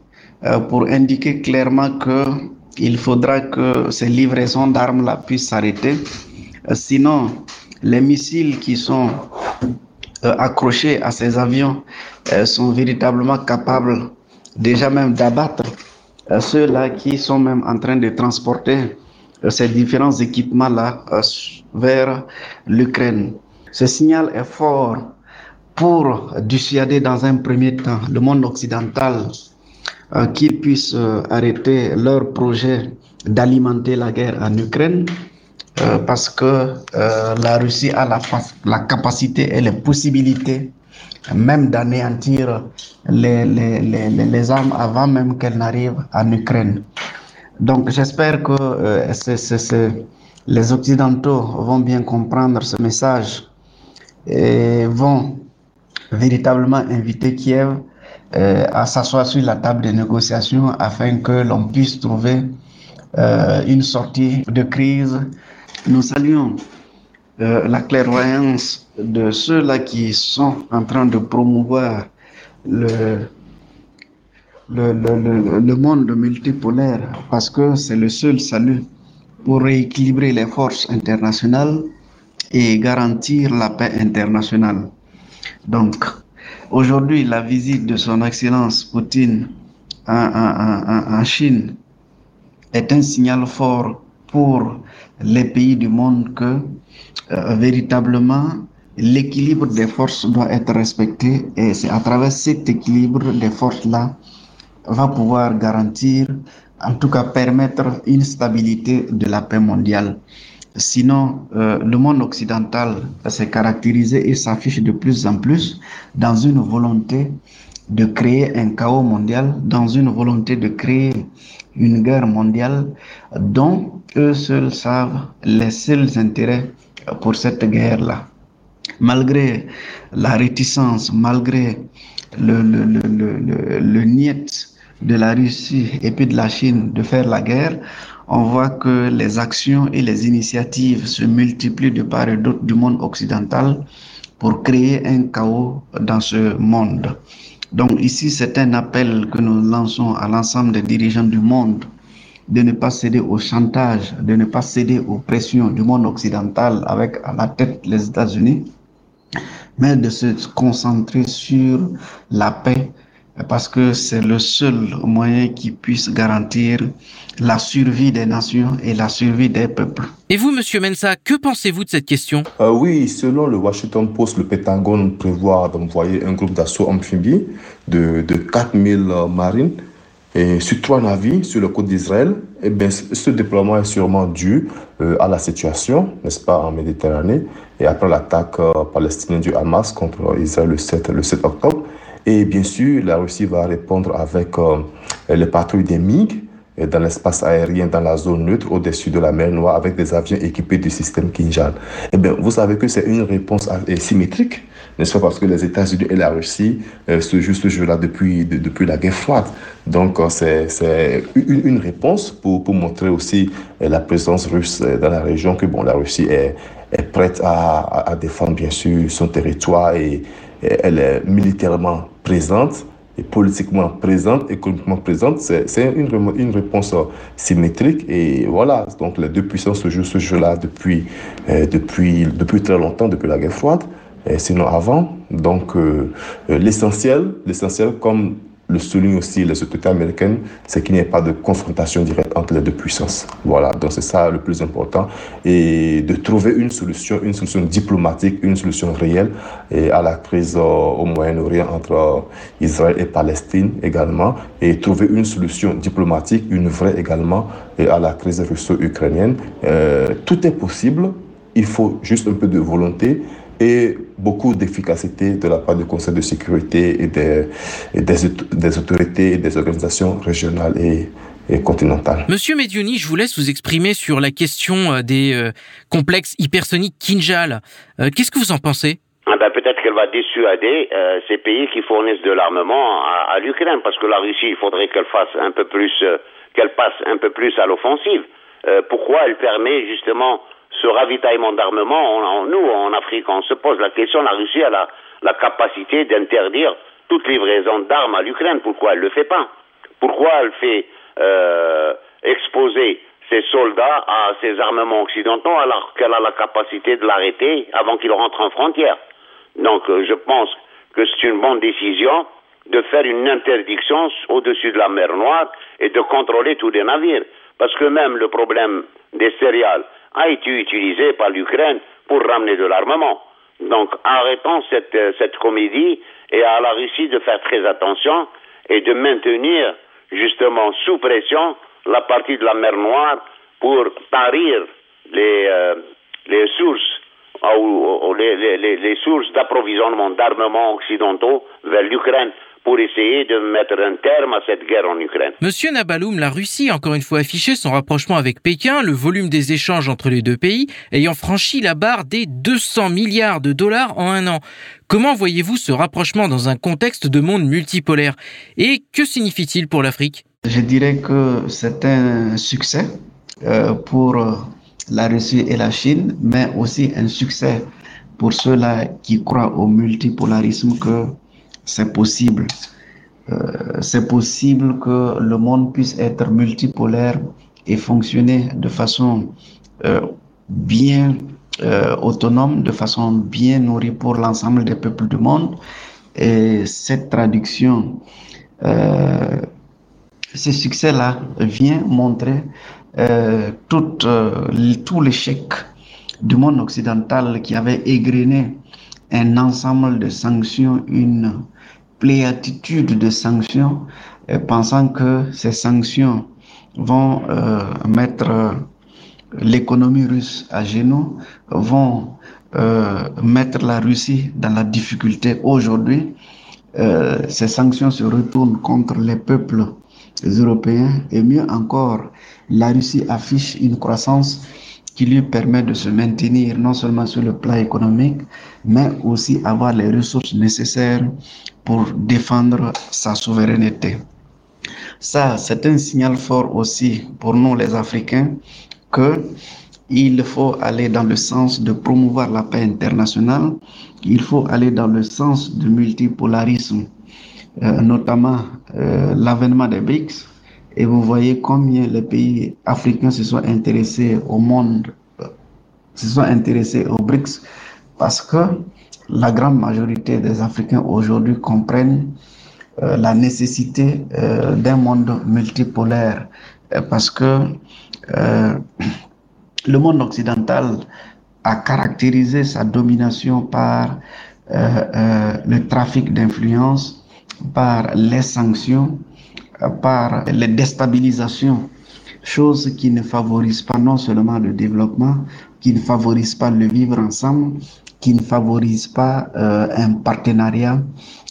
euh, pour indiquer clairement que il faudra que ces livraisons d'armes-là puissent s'arrêter. Euh, sinon, les missiles qui sont euh, accrochés à ces avions sont véritablement capables déjà même d'abattre ceux-là qui sont même en train de transporter ces différents équipements-là vers l'Ukraine. Ce signal est fort pour dissuader dans un premier temps le monde occidental euh, qu'ils puissent euh, arrêter leur projet d'alimenter la guerre en Ukraine euh, parce que la Russie a la, capacité et les possibilités même d'anéantir les, les, les, les, armes avant même qu'elles n'arrivent en Ukraine. Donc j'espère que les Occidentaux vont bien comprendre ce message et vont véritablement inviter Kiev euh, à s'asseoir sur la table de négociation afin que l'on puisse trouver euh, une sortie de crise. Nous saluons euh, la clairvoyance de ceux-là qui sont en train de promouvoir le, le, le, le, monde multipolaire parce que c'est le seul salut pour rééquilibrer les forces internationales et garantir la paix internationale. Donc, aujourd'hui, la visite de son Excellence Poutine en, Chine est un signal fort pour les pays du monde que euh, véritablement l'équilibre des forces doit être respecté et c'est à travers cet équilibre des forces-là va pouvoir garantir, en tout cas permettre une stabilité de la paix mondiale. Sinon, euh, le monde occidental s'est caractérisé et s'affiche de plus en plus dans une volonté de créer un chaos mondial, dans une volonté de créer une guerre mondiale dont eux seuls savent les seuls intérêts pour cette guerre-là. Malgré la réticence, malgré le, le, le, le, le niet de la Russie et puis de la Chine de faire la guerre, on voit que les actions et les initiatives se multiplient de part et d'autre du monde occidental pour créer un chaos dans ce monde. Donc ici, c'est un appel que nous lançons à l'ensemble des dirigeants du monde de ne pas céder au chantage, de ne pas céder aux pressions du monde occidental avec à la tête les États-Unis, mais de se concentrer sur la paix parce que c'est le seul moyen qui puisse garantir la survie des nations et la survie des peuples. Et vous, Monsieur Mensa, que pensez-vous de cette question? Euh, Oui, selon le Washington Post, le Pentagone prévoit d'envoyer un groupe d'assaut amphibie de, de 4000 euh, marines et sur trois navires sur le côte d'Israël. Eh bien, ce déploiement est sûrement dû euh, à la situation, n'est-ce pas, en Méditerranée, et après l'attaque palestinienne du Hamas contre Israël le 7, le 7 octobre. Et bien sûr, la Russie va répondre avec euh, les patrouilles des MiG dans l'espace aérien, dans la zone neutre, au-dessus de la mer Noire, avec des avions équipés du système Kinjal. Eh bien, vous savez que c'est une réponse symétrique, n'est-ce parce que les États-Unis et la Russie euh, se jouent ce jeu-là depuis, depuis la guerre froide. Donc, euh, c'est une, une, réponse pour, pour montrer aussi la présence russe dans la région, que bon, la Russie est, est prête à, à, défendre, bien sûr, son territoire et elle est militairement présente politiquement présente, économiquement présente, c'est une, une réponse symétrique. Et voilà, donc les deux puissances jouent ce jeu-là depuis, depuis, depuis très longtemps, depuis la guerre froide, et sinon avant. Donc l'essentiel, l'essentiel, comme le souligne aussi les autorités américaines, c'est qu'il n'y ait pas de confrontation directe entre les deux puissances. Voilà, donc c'est ça le plus important. Et de trouver une solution, une solution diplomatique, une solution réelle à la crise euh, au Moyen-Orient entre euh, Israël et Palestine également. Et trouver une solution diplomatique, une vraie également, à la crise russo-ukrainienne. Euh, tout est possible. Il faut juste un peu de volonté et beaucoup d'efficacité de la part du Conseil de sécurité et des, des, autorités et des organisations régionales et, continentales. Monsieur Medioni, je vous laisse vous exprimer sur la question euh, des euh, complexes hypersoniques Kinjal. Euh, qu'est-ce que vous en pensez? Ah ben, Peut-être qu'elle va dissuader ces pays qui fournissent de l'armement à, l'Ukraine, parce que la Russie, il faudrait qu'elle fasse un peu plus, qu'elle passe un peu plus à l'offensive. pourquoi elle permet justement ce ravitaillement d'armement, nous, en Afrique, on se pose la question, la Russie a la, la capacité d'interdire toute livraison d'armes à l'Ukraine. Pourquoi elle ne le fait pas? Pourquoi elle fait euh, exposer ses soldats à ces armements occidentaux alors qu'elle a la capacité de l'arrêter avant qu'il rentre en frontière? Donc euh, je pense que c'est une bonne décision de faire une interdiction au-dessus de la mer Noire et de contrôler tous les navires. Parce que même le problème des céréales, a été utilisé par l'Ukraine pour ramener de l'armement. Donc arrêtons cette, euh, cette comédie et à la Russie de faire très attention et de maintenir justement sous pression la partie de la mer Noire pour tarir les, euh, les sources ou les, les sources d'approvisionnement d'armements occidentaux vers l'Ukraine pour essayer de mettre un terme à cette guerre en Ukraine. Monsieur Nabaloum, la Russie a encore une fois affiché son rapprochement avec Pékin, le volume des échanges entre les deux pays ayant franchi la barre des 200 milliards de dollars en un an. Comment voyez-vous ce rapprochement dans un contexte de monde multipolaire? Et que signifie-t-il pour l'Afrique? Je dirais que c'est un succès euh, pour la Russie et la Chine, mais aussi un succès pour ceux-là qui croient au multipolarisme que c'est possible. Euh, c'est possible que le monde puisse être multipolaire et fonctionner de façon euh, bien euh, autonome, de façon bien nourrie pour l'ensemble des peuples du monde. Et cette traduction, ce succès-là vient montrer tout, tout l'échec du monde occidental qui avait égrené un ensemble de sanctions, une pléatitude de sanctions, euh, pensant que ces sanctions vont euh, mettre euh, l'économie russe à genoux, vont mettre la Russie dans la difficulté aujourd'hui. ces sanctions se retournent contre les peuples européens et mieux encore, la Russie affiche une croissance qui lui permet de se maintenir non seulement sur le plan économique, mais aussi avoir les ressources nécessaires pour défendre sa souveraineté. Ça, c'est un signal fort aussi pour nous les Africains que il faut aller dans le sens de promouvoir la paix internationale, il faut aller dans le sens du multipolarisme, euh, notamment euh, l'avènement des BRICS. Et vous voyez combien les pays africains se sont intéressés au monde, euh, se sont intéressés aux BRICS, parce que la grande majorité des Africains aujourd'hui comprennent euh, la nécessité euh, d'un monde multipolaire. Parce que le monde occidental a caractérisé sa domination par le trafic d'influence, par les sanctions, par les déstabilisations, choses qui ne favorisent pas non seulement le développement, qui ne favorisent pas le vivre ensemble, qui ne favorise pas euh, un partenariat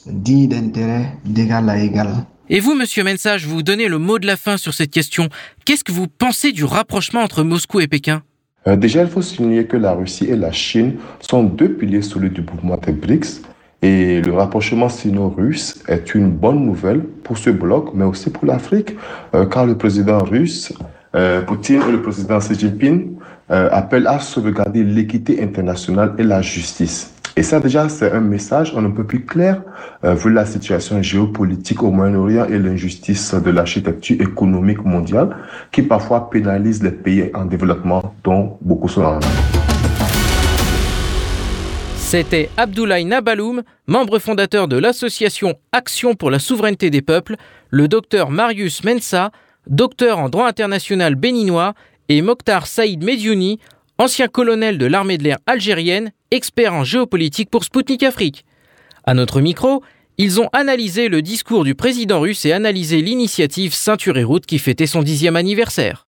dit d'intérêt d'égal à égal. Et vous, Monsieur Mensage, vous donnez le mot de la fin sur cette question. Qu'est-ce que vous pensez du rapprochement entre Moscou et Pékin? Euh, Déjà, il faut souligner que la Russie et la Chine sont deux piliers solides du mouvement des BRICS. Et le rapprochement sino-russe est une bonne nouvelle pour ce bloc, mais aussi pour l'Afrique, euh, car le président russe, Poutine, et le président Xi Jinping euh, appelle à sauvegarder l'équité internationale et la justice. Et ça, déjà, c'est un message un peu plus clair euh, vu la situation géopolitique au Moyen-Orient et l'injustice de l'architecture économique mondiale qui parfois pénalise les pays en développement dont beaucoup sont en C'était Abdoulaye Nabaloum, membre fondateur de l'association Action pour la souveraineté des peuples, le docteur Marius Mensa, docteur en droit international béninois, et Mokhtar Saïd Mediouni, ancien colonel de l'armée de l'air algérienne, expert en géopolitique pour Sputnik Afrique. À notre micro, ils ont analysé le discours du président russe et analysé l'initiative Ceinture et Route qui fêtait son dixième anniversaire.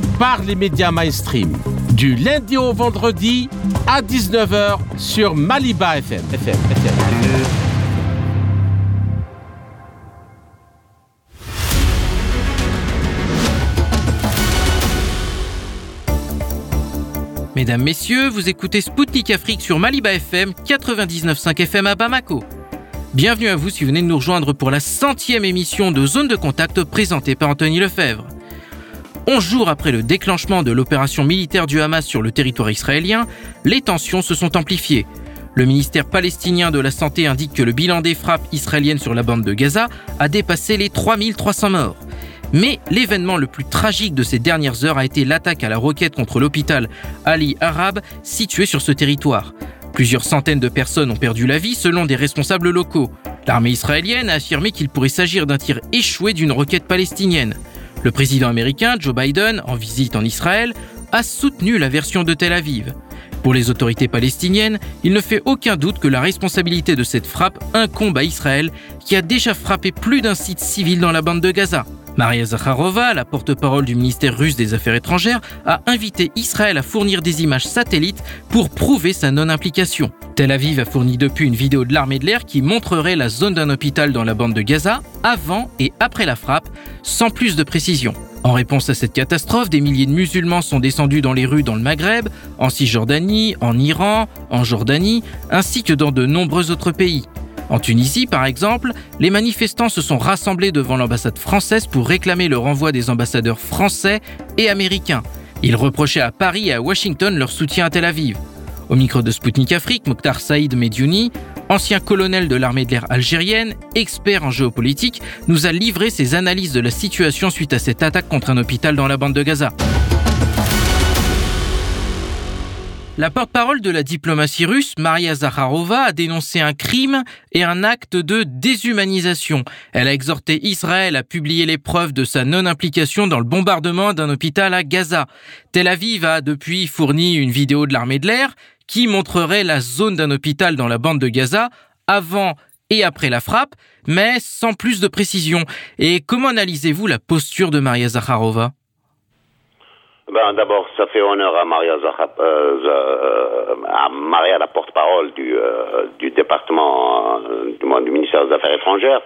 par les médias mainstream. Du lundi au vendredi à 19h sur Maliba FM. Mesdames, Messieurs, vous écoutez Spoutnik Afrique sur Maliba FM 99.5 FM à Bamako. Bienvenue à vous si vous venez de nous rejoindre pour la centième émission de Zone de Contact présentée par Anthony Lefebvre. 11 jours après le déclenchement de l'opération militaire du Hamas sur le territoire israélien, les tensions se sont amplifiées. Le ministère palestinien de la Santé indique que le bilan des frappes israéliennes sur la bande de Gaza a dépassé les 3300 morts. Mais l'événement le plus tragique de ces dernières heures a été l'attaque à la roquette contre l'hôpital Ali Arab situé sur ce territoire. Plusieurs centaines de personnes ont perdu la vie selon des responsables locaux. L'armée israélienne a affirmé qu'il pourrait s'agir d'un tir échoué d'une roquette palestinienne. Le président américain Joe Biden, en visite en Israël, a soutenu la version de Tel Aviv. Pour les autorités palestiniennes, il ne fait aucun doute que la responsabilité de cette frappe incombe à Israël, qui a déjà frappé plus d'un site civil dans la bande de Gaza. Maria Zakharova, la porte-parole du ministère russe des Affaires étrangères, a invité Israël à fournir des images satellites pour prouver sa non-implication. Tel Aviv a fourni depuis une vidéo de l'armée de l'air qui montrerait la zone d'un hôpital dans la bande de Gaza avant et après la frappe, sans plus de précision. En réponse à cette catastrophe, des milliers de musulmans sont descendus dans les rues dans le Maghreb, en Cisjordanie, en Iran, en Jordanie, ainsi que dans de nombreux autres pays. En Tunisie, par exemple, les manifestants se sont rassemblés devant l'ambassade française pour réclamer le renvoi des ambassadeurs français et américains. Ils reprochaient à Paris et à Washington leur soutien à Tel Aviv. Au micro de Sputnik Afrique, Mokhtar Saïd Mediouni, ancien colonel de l'armée de l'air algérienne, expert en géopolitique, nous a livré ses analyses de la situation suite à cette attaque contre un hôpital dans la bande de Gaza. La porte-parole de la diplomatie russe, Maria Zakharova, a dénoncé un crime et un acte de déshumanisation. Elle a exhorté Israël à publier les preuves de sa non-implication dans le bombardement d'un hôpital à Gaza. Tel Aviv a depuis fourni une vidéo de l'armée de l'air qui montrerait la zone d'un hôpital dans la bande de Gaza avant et après la frappe, mais sans plus de précision. Et comment analysez-vous la posture de Maria Zakharova? Ben, D'abord, ça fait honneur à Maria, euh, euh, à Maria la porte-parole du, euh, du département euh, du, ministère des Affaires étrangères,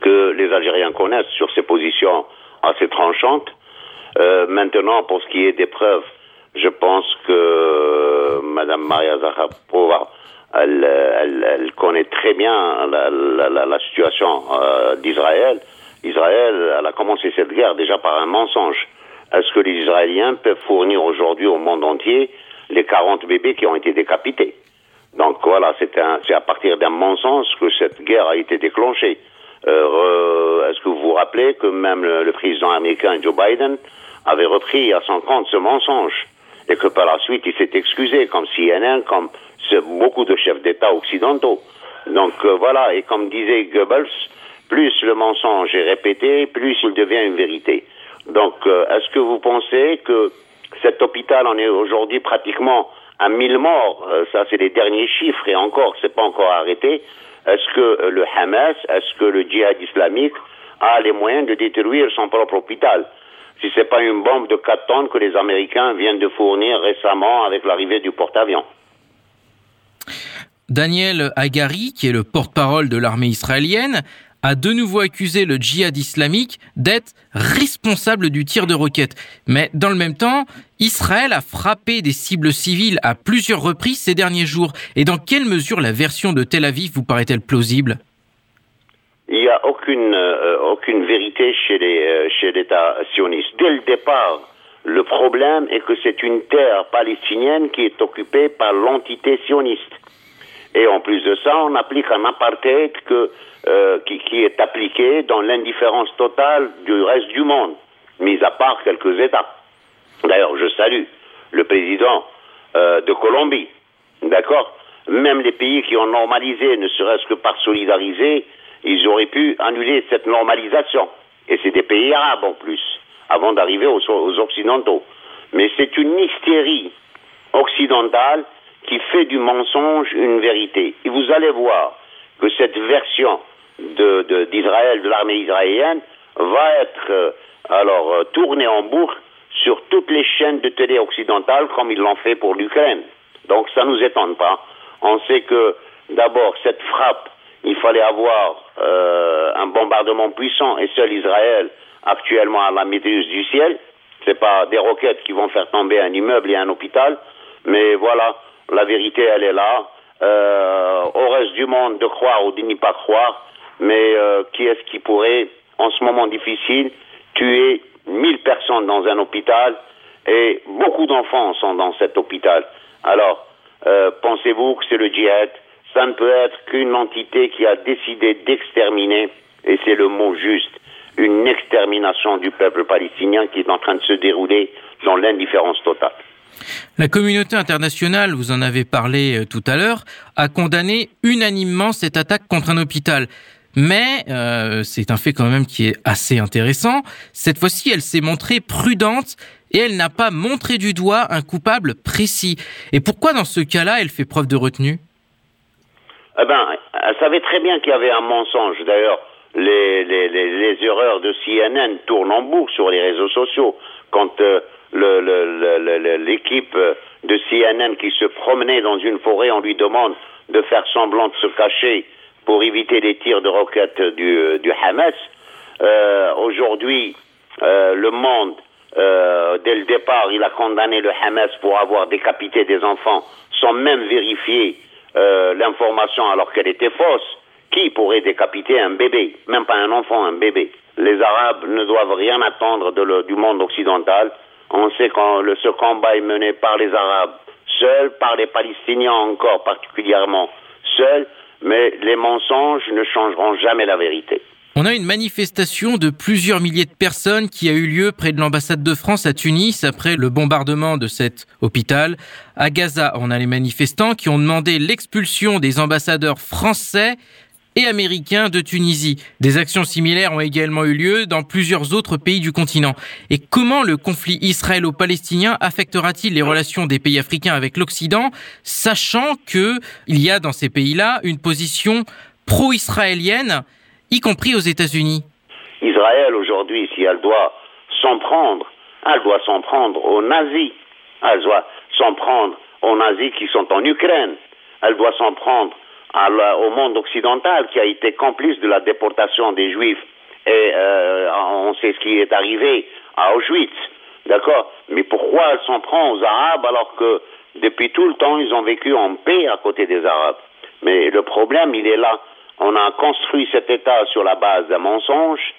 que les Algériens connaissent sur ses positions assez tranchantes. Maintenant, pour ce qui est des preuves, je pense que Madame Maria Zakharova, elle, elle, elle, connaît très bien la, la situation d'Israël. Israël, elle a commencé cette guerre déjà par un mensonge est-ce que les Israéliens peuvent fournir aujourd'hui au monde entier les 40 bébés qui ont été décapités Donc voilà, c'est à partir d'un mensonge que cette guerre a été déclenchée. Euh, Est-ce que vous vous rappelez que même le, le, président américain Joe Biden avait repris à son compte ce mensonge et que par la suite il s'est excusé, comme CNN, comme beaucoup de chefs d'État occidentaux. Donc euh, voilà, et comme disait Goebbels, plus le mensonge est répété, plus il devient une vérité. Donc, euh, est-ce que vous pensez que cet hôpital en est aujourd'hui pratiquement à 1000 morts euh, Ça, c'est les derniers chiffres et encore, c'est pas encore arrêté. Est-ce que euh, le Hamas, est-ce que le djihad islamique a les moyens de détruire son propre hôpital si c'est pas une bombe de 4 tonnes que les Américains viennent de fournir récemment avec l'arrivée du porte-avions. Daniel Agari, qui est le porte-parole de l'armée israélienne, a de nouveau accusé le djihad islamique d'être responsable du tir de roquettes. Mais dans le même temps, Israël a frappé des cibles civiles à plusieurs reprises ces derniers jours. Et dans quelle mesure la version de Tel Aviv vous paraît-elle plausible? Il n'y a aucune, euh, vérité euh, chez l'État sioniste. Dès le départ, le problème est que c'est une terre palestinienne qui est occupée par l'entité sioniste. Et en plus de ça, on applique un apartheid euh, qui, qui, est appliqué dans l'indifférence totale du reste du monde, mis à part quelques États. D'ailleurs, je salue le président euh, de Colombie, d'accord? Même les pays qui ont normalisé, ne serait-ce que par solidariser, ils auraient pu annuler cette normalisation. Et c'est des pays arabes en plus, avant d'arriver aux, aux Occidentaux. Mais c'est une hystérie occidentale qui fait du mensonge une vérité. Et vous allez voir que cette version d'Israël, de, l'armée israélienne, va être euh, alors euh, tournée en boucle sur toutes les chaînes de télé occidentales comme ils l'ont fait pour l'Ukraine. Donc ça ne nous étonne pas. On sait que d'abord cette frappe, il fallait avoir euh, un bombardement puissant et seul Israël actuellement à la maîtrise du ciel. C'est pas des roquettes qui vont faire tomber un immeuble et un hôpital, mais voilà, la vérité, elle est là. Euh, au reste du monde de croire ou de n'y pas croire, mais euh, qui est-ce qui pourrait, en ce moment difficile, tuer 1000 personnes dans un hôpital? Et beaucoup d'enfants sont dans cet hôpital. Alors, euh, pensez-vous que c'est le djihad? Ça ne peut être qu'une entité qui a décidé d'exterminer, et c'est le mot juste, une extermination du peuple palestinien qui est en train de se dérouler dans l'indifférence totale. La communauté internationale, vous en avez parlé euh, tout à l'heure, a condamné unanimement cette attaque contre un hôpital. Mais euh, c'est un fait quand même qui est assez intéressant. Cette fois-ci, elle s'est montrée prudente et elle n'a pas montré du doigt un coupable précis. Et pourquoi dans ce cas-là, elle fait preuve de retenue? Eh ben, elle savait très bien qu'il y avait un mensonge. D'ailleurs, les, erreurs de CNN tournent en boucle sur les réseaux sociaux. Quand euh, l'équipe de CNN qui se promenait dans une forêt, on lui demande de faire semblant de se cacher pour éviter les tirs de roquettes du, du Hamas. Euh, Aujourd'hui, euh, le monde, euh, dès le départ, il a condamné le Hamas pour avoir décapité des enfants sans même vérifier euh, l'information alors qu'elle était fausse. Qui pourrait décapiter un bébé? Même pas un enfant, un bébé. Les Arabes ne doivent rien attendre du monde occidental. On sait que ce combat est mené par les Arabes seuls, par les Palestiniens encore particulièrement seuls, mais les mensonges ne changeront jamais la vérité. On a une manifestation de plusieurs milliers de personnes qui a eu lieu près de l'ambassade de France à Tunis après le bombardement de cet hôpital. À Gaza, on a les manifestants qui ont demandé l'expulsion des ambassadeurs français et américains de Tunisie. Des actions similaires ont également eu lieu dans plusieurs autres pays du continent. Et comment le conflit israélo-palestinien affectera-t-il les relations des pays africains avec l'Occident, sachant que il y a dans ces pays-là une position pro-israélienne, y compris aux États-Unis? Israël aujourd'hui, si elle doit s'en prendre, elle doit s'en prendre aux nazis. Elle doit s'en prendre aux nazis qui sont en Ukraine. Elle doit s'en prendre au monde occidental qui a été complice de la déportation des Juifs. Et euh, on sait ce qui est arrivé à Auschwitz, d'accord? Mais pourquoi elle s'en prend aux Arabes alors que depuis tout le temps ils ont vécu en paix à côté des Arabes? Mais le problème, il est là. On a construit cet État sur la base d'un mensonge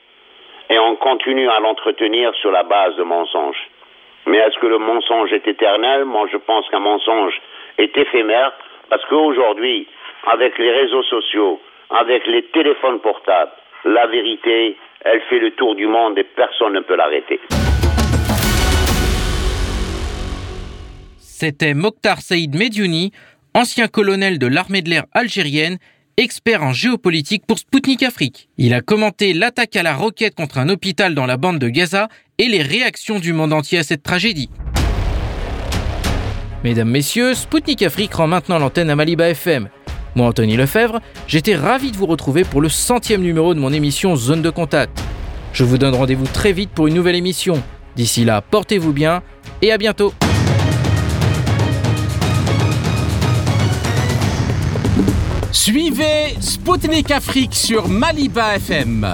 et on continue à l'entretenir sur la base de mensonges. Mais est-ce que le mensonge est éternel? Moi, je pense qu'un mensonge est éphémère parce qu'aujourd'hui, avec les réseaux sociaux, avec les téléphones portables, la vérité, elle fait le tour du monde et personne ne peut l'arrêter. C'était Mokhtar Saïd Mediouni, ancien colonel de l'armée de l'air algérienne, expert en géopolitique pour Sputnik Afrique. Il a commenté l'attaque à la roquette contre un hôpital dans la bande de Gaza et les réactions du monde entier à cette tragédie. Mesdames, Messieurs, Sputnik Afrique rend maintenant l'antenne à Maliba FM. Moi, Anthony Lefebvre, j'étais ravi de vous retrouver pour le centième numéro de mon émission Zone de Contact. Je vous donne rendez-vous très vite pour une nouvelle émission. D'ici là, portez-vous bien et à bientôt. Suivez Spoutnik Afrique sur Maliba FM.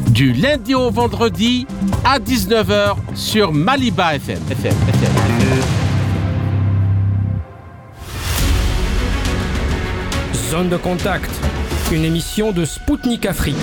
Du lundi au vendredi à 19h sur Maliba FM. Zone de contact, une émission de Spoutnik Afrique.